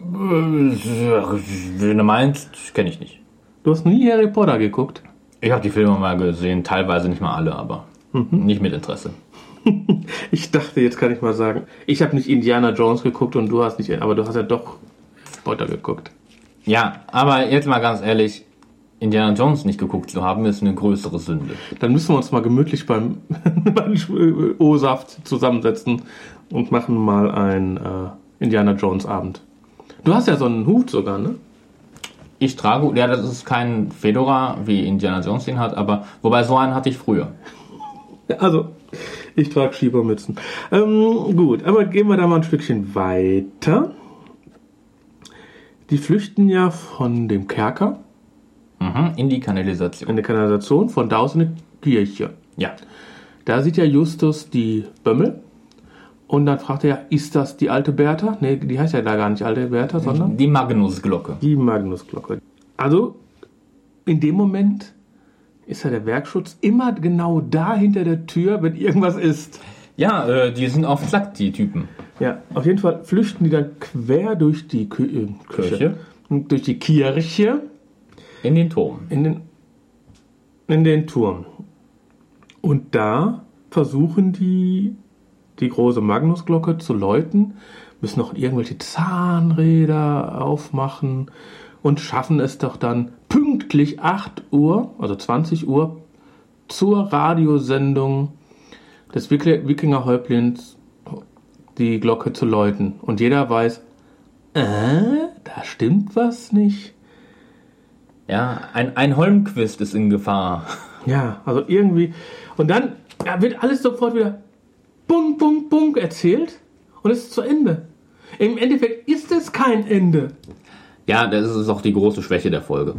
Wenn du meinst, kenne ich nicht. Du hast nie Harry Potter geguckt? Ich habe die Filme mal gesehen, teilweise nicht mal alle, aber nicht mit Interesse. Ich dachte, jetzt kann ich mal sagen, ich habe nicht Indiana Jones geguckt und du hast nicht, aber du hast ja doch Harry Potter geguckt. Ja, aber jetzt mal ganz ehrlich, Indiana Jones nicht geguckt zu haben, ist eine größere Sünde. Dann müssen wir uns mal gemütlich beim, beim O-Saft zusammensetzen und machen mal einen äh, Indiana Jones Abend. Du hast ja so einen Hut sogar, ne? Ich trage, ja, das ist kein Fedora, wie Indiana Jones den hat, aber wobei so einen hatte ich früher. Also, ich trage Schiebermützen. Ähm, gut, aber gehen wir da mal ein Stückchen weiter. Die flüchten ja von dem Kerker Mhm, in die Kanalisation. in der Kanalisation, von da aus in die Kirche. Ja. Da sieht ja Justus die Bömmel und dann fragt er, ist das die alte Bertha? Ne, die heißt ja da gar nicht alte Bertha, sondern Die Magnusglocke. die Magnusglocke. Also, in dem Moment ist ja der Werkschutz immer genau da hinter der Tür, wenn irgendwas ist. Ja, äh, die sind auf Zack, die Typen. Ja, auf jeden Fall flüchten die dann quer durch die Kü äh, Küche, Kirche. durch die Kirche In den Turm. in den, in den Turm. Und da versuchen die, die große Magnusglocke zu läuten, müssen noch irgendwelche Zahnräder aufmachen und schaffen es doch dann pünktlich 8 Uhr, also 20 Uhr, zur Radiosendung des Wik- Wikingerhäuptlings die Glocke zu läuten. Und jeder weiß, äh, da stimmt was nicht. Ja, ein, ein Holmquist ist in Gefahr. Ja, also irgendwie. Und dann ja, wird alles sofort wieder bunk, bunk, bunk erzählt und es ist zu Ende. Im Endeffekt ist es kein Ende. Ja, das ist auch die große Schwäche der Folge.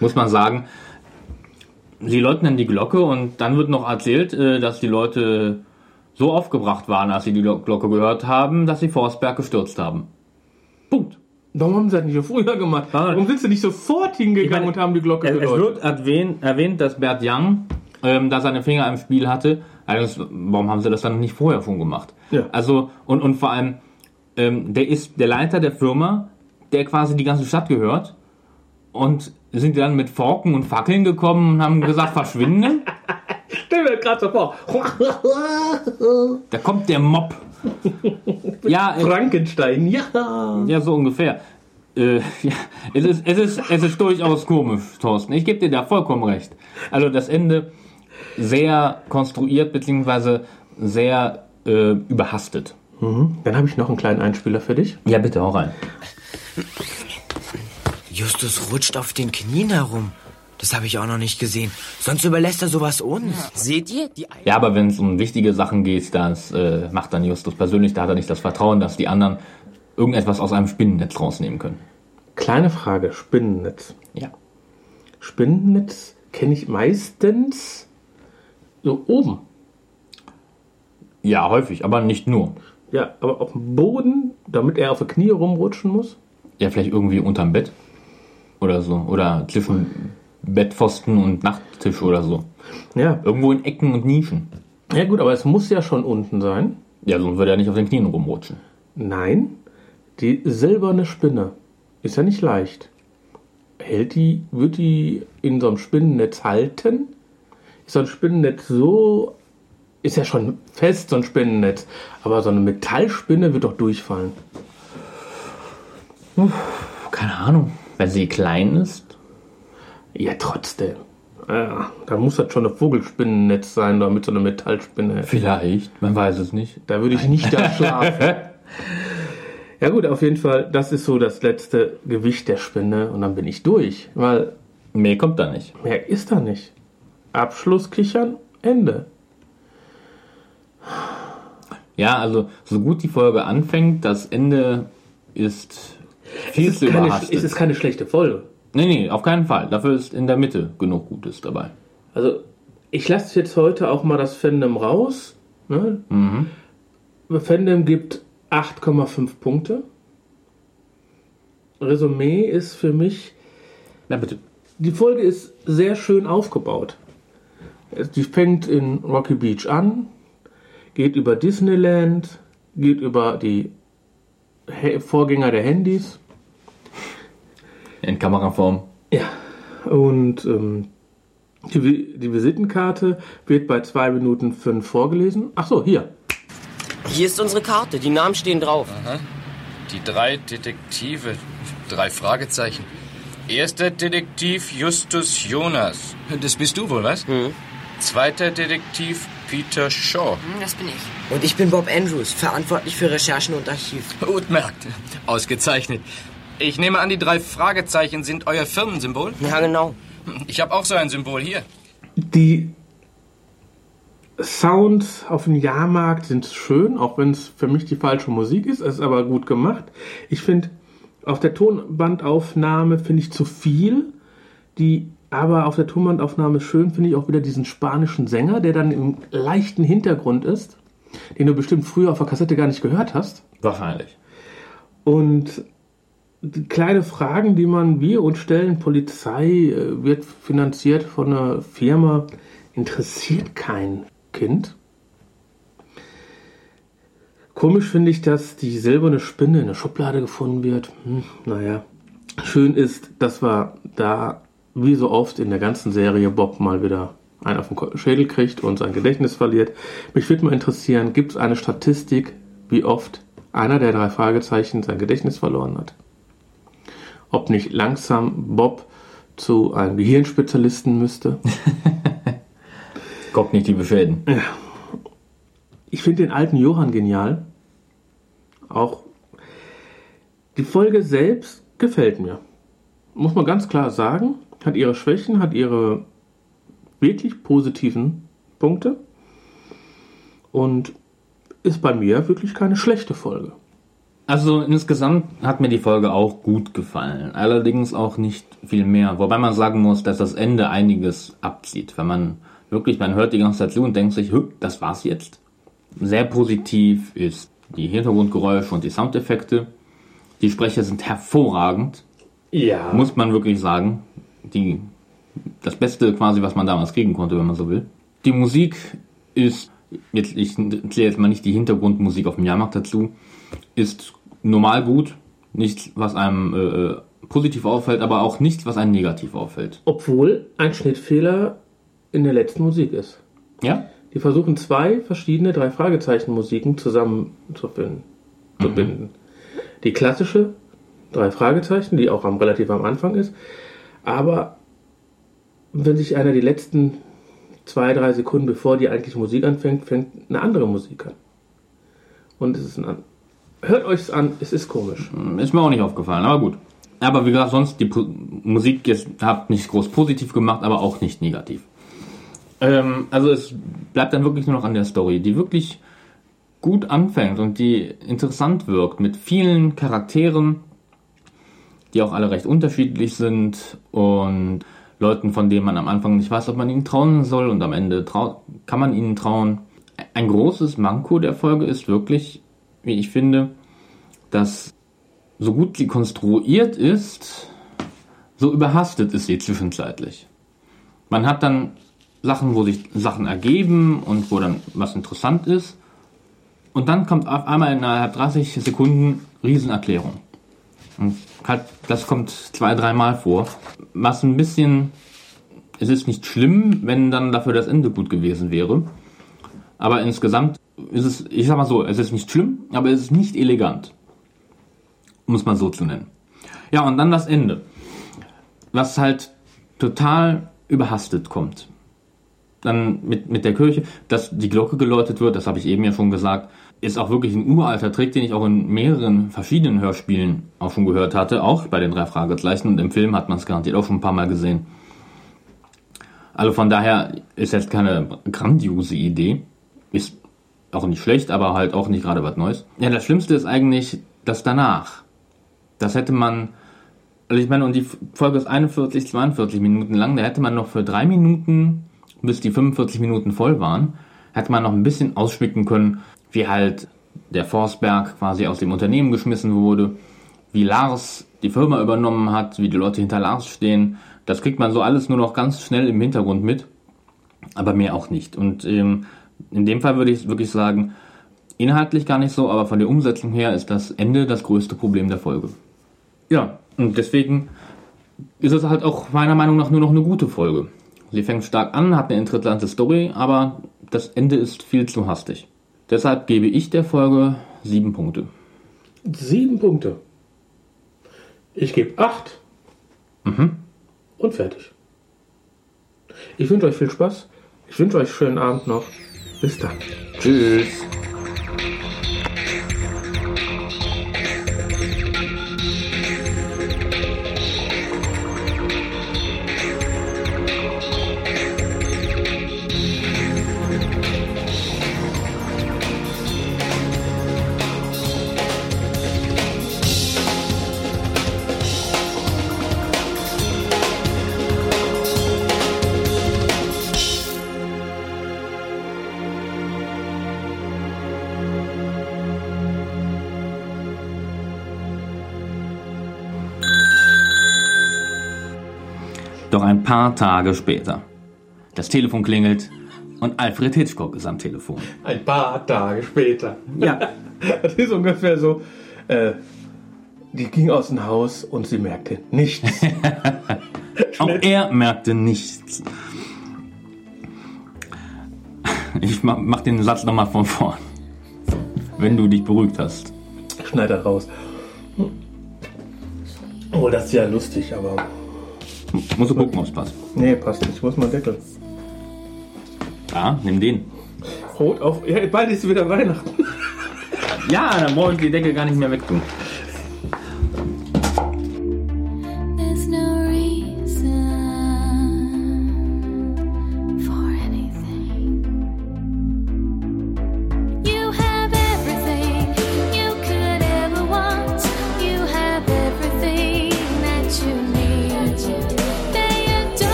Muss man sagen. Sie läuten dann die Glocke und dann wird noch erzählt, äh, dass die Leute so aufgebracht waren, als sie die Glo- Glocke gehört haben, dass sie Forstberg gestürzt haben. Punkt. Warum haben sie das nicht so früher gemacht? Warum sind sie nicht sofort hingegangen und haben die Glocke Es, es wird erwähnt, erwähnt, dass Bert Young ähm, da seine Finger im Spiel hatte. Also, warum haben sie das dann nicht vorher schon gemacht? Ja. Also, und, und vor allem, ähm, der ist der Leiter der Firma, der quasi die ganze Stadt gehört. Und sind dann mit Forken und Fackeln gekommen und haben gesagt, verschwinde. Stell mir gerade so vor. Da kommt der Mob. Ja, äh, Frankenstein, ja. ja, so ungefähr. Äh, ja, es, ist, es, ist, es ist durchaus komisch, Thorsten. Ich gebe dir da vollkommen recht. Also das Ende sehr konstruiert beziehungsweise sehr äh, überhastet. Dann habe ich noch einen kleinen Einspieler für dich. Ja, bitte, hau rein. Justus rutscht auf den Knien herum. Das habe ich auch noch nicht gesehen. Sonst überlässt er sowas uns. Seht ihr? Die Ja, aber wenn es um wichtige Sachen geht, das äh, macht dann Justus persönlich. Da hat er nicht das Vertrauen, dass die anderen irgendetwas aus einem Spinnennetz rausnehmen können. Kleine Frage, Spinnennetz. Ja. Spinnennetz kenne ich meistens so oben. Ja, häufig, aber nicht nur. Ja, aber auf dem Boden, damit er auf die Knie rumrutschen muss. Ja, vielleicht irgendwie unterm Bett oder so. Oder zwischen Bettpfosten und Nachttisch oder so. Ja. Irgendwo in Ecken und Nischen. Ja gut, aber es muss ja schon unten sein. Ja, sonst würde er nicht auf den Knien rumrutschen. Nein, die silberne Spinne ist ja nicht leicht. Hält die, wird die in so einem Spinnennetz halten? So ein Spinnennetz so, ist ja schon fest, so ein Spinnennetz. Aber so eine Metallspinne wird doch durchfallen. Keine Ahnung. Wenn sie klein ist. Ja, trotzdem. Ja, da muss das schon ein Vogelspinnennetz sein, oder mit so einer Metallspinne. Vielleicht, man weiß es nicht. Da würde ich nicht da schlafen. ja gut, auf jeden Fall, das ist so das letzte Gewicht der Spinne und dann bin ich durch, weil Mehr kommt da nicht. mehr ist da nicht. Abschluss kichern, Ende. Ja, also so gut die Folge anfängt, das Ende ist viel Es zu ist, keine, überhastet. es ist keine schlechte Folge. nee, nee, auf keinen Fall. Dafür ist in der Mitte genug Gutes dabei. Also, ich lasse jetzt heute auch mal das Fandom raus. Ne? Mhm. Fandom gibt 8,5 Punkte. Resümee ist für mich, Na bitte. die Folge ist sehr schön aufgebaut. Die fängt in Rocky Beach an, geht über Disneyland, geht über die Vorgänger der Handys. In Kameraform. Ja, und ähm, die, die Visitenkarte wird bei 2 Minuten 5 vorgelesen. Ach so, hier. Hier ist unsere Karte, die Namen stehen drauf. Die drei Detektive. Drei Fragezeichen. Erster Detektiv Justus Jonas. Das bist du wohl, was? Zweiter Detektiv Peter Shaw. Das bin ich. Und ich bin Bob Andrews, verantwortlich für Recherchen und Archiv. Gut merkt. Ausgezeichnet. Ich nehme an, die drei Fragezeichen sind euer Firmensymbol? Ja, genau. Ich habe auch so ein Symbol hier. Die Sounds auf dem Jahrmarkt sind schön, auch wenn es für mich die falsche Musik ist. Es ist aber gut gemacht. Ich finde, auf der Tonbandaufnahme finde ich zu viel. Die aber auf der Tonbandaufnahme schön finde ich auch wieder diesen spanischen Sänger, der dann im leichten Hintergrund ist, den du bestimmt früher auf der Kassette gar nicht gehört hast. Wahrscheinlich. Und kleine Fragen, die man wir uns stellen, Polizei äh, wird finanziert von einer Firma, interessiert kein Kind. Komisch finde ich, dass die silberne Spinne in der Schublade gefunden wird. Hm, naja. Schön ist, dass wir da, wie so oft in der ganzen Serie, Bob mal wieder einen auf den Schädel kriegt und sein Gedächtnis verliert. Mich würde mal interessieren, gibt es eine Statistik, wie oft einer der drei Fragezeichen sein Gedächtnis verloren hat? Ob nicht langsam Bob zu einem Gehirnspezialisten müsste? Kognitive Schäden. Ich finde den alten Johann genial. Auch die Folge selbst gefällt mir. Muss man ganz klar sagen. Hat ihre Schwächen, hat ihre wirklich positiven Punkte. Und ist bei mir wirklich keine schlechte Folge. Also insgesamt hat mir die Folge auch gut gefallen. Allerdings auch nicht viel mehr. Wobei man sagen muss, dass das Ende einiges abzieht. Wenn man wirklich, man hört die ganze Zeit zu und denkt sich, "Hö, das war's jetzt. Sehr positiv ist die Hintergrundgeräusche und die Soundeffekte. Die Sprecher sind hervorragend, Ja. muss man wirklich sagen. Die, das Beste quasi, was man damals kriegen konnte, wenn man so will. Die Musik ist, jetzt, ich zähle jetzt mal nicht die Hintergrundmusik auf dem Jahrmarkt dazu, ist normal gut. Nichts, was einem äh, äh, positiv auffällt, aber auch nichts, was einem negativ auffällt. Obwohl ein Schnittfehler in der letzten Musik ist. Ja? Die versuchen zwei verschiedene drei Fragezeichen Musiken zusammen zu zu binden. Die klassische drei Fragezeichen, die auch am, relativ am Anfang ist, aber wenn sich einer die letzten zwei, drei Sekunden, bevor die eigentliche Musik anfängt, fängt eine andere Musik an. Und es ist ein Hört euch's an, es ist komisch. Ist mir auch nicht aufgefallen, aber gut. Aber wie gesagt, sonst die Musik hat nicht groß positiv gemacht, aber auch nicht negativ. Ähm, also es bleibt dann wirklich nur noch an der Story, die wirklich gut anfängt und die interessant wirkt mit vielen Charakteren, die auch alle recht unterschiedlich sind und Leuten, von denen man am Anfang nicht weiß, ob man ihnen trauen soll und am Ende kann man ihnen trauen. Ein großes Manko der Folge ist wirklich, wie ich finde, dass so gut sie konstruiert ist, so überhastet ist sie zwischenzeitlich. Man hat dann Sachen, wo sich Sachen ergeben und wo dann was interessant ist. Und dann kommt auf einmal innerhalb 30 Sekunden Riesenerklärung. Und halt, das kommt zwei, dreimal vor. Was ein bisschen, es ist nicht schlimm, wenn dann dafür das Ende gut gewesen wäre. Aber insgesamt ist es, ich sag mal so, es ist nicht schlimm, aber es ist nicht elegant. Es mal so zu nennen. Ja, und dann das Ende. Was halt total überhastet kommt. Dann mit, mit der Kirche, dass die Glocke geläutet wird, das habe ich eben ja schon gesagt, ist auch wirklich ein uralter Trick, den ich auch in mehreren verschiedenen Hörspielen auch schon gehört hatte, auch bei den drei Fragezeichen und im Film hat man es garantiert auch schon ein paar Mal gesehen. Also von daher ist jetzt keine grandiose Idee. Ist auch nicht schlecht, aber halt auch nicht gerade was Neues. Ja, das Schlimmste ist eigentlich das danach. Das hätte man, also ich meine, und die Folge ist 41, 42 Minuten lang, da hätte man noch für drei Minuten, bis die 45 Minuten voll waren, hätte man noch ein bisschen ausschmücken können, wie halt der Forsberg quasi aus dem Unternehmen geschmissen wurde, wie Lars die Firma übernommen hat, wie die Leute hinter Lars stehen. Das kriegt man so alles nur noch ganz schnell im Hintergrund mit, aber mehr auch nicht. Und ähm, in dem Fall würde ich wirklich sagen, inhaltlich gar nicht so, aber von der Umsetzung her ist das Ende das größte Problem der Folge. Ja, und deswegen ist es halt auch meiner Meinung nach nur noch eine gute Folge. Sie fängt stark an, hat eine interessante Story, aber das Ende ist viel zu hastig. Deshalb gebe ich der Folge sieben Punkte. Sieben Punkte. Ich gebe acht. Mhm. Und fertig. Ich wünsche euch viel Spaß. Ich wünsche euch einen schönen Abend noch. Bis dann. Tschüss. Tage später. Das Telefon klingelt und Alfred Hitchcock ist am Telefon. Ein paar Tage später. Ja. Das ist ungefähr so. Äh, die ging aus dem Haus und sie merkte nichts. Auch er merkte nichts. Ich mach, mach den Satz nochmal von vorn. Wenn du dich beruhigt hast. Schneid er raus. Oh, das ist ja lustig, aber. Musst du gucken, ob es passt. Nee, passt nicht. Wo ist mein Deckel? Ja, nimm den. Rot auf. Ja, bald ist wieder Weihnachten. Ja, dann brauche ich die Decke gar nicht mehr wegtun.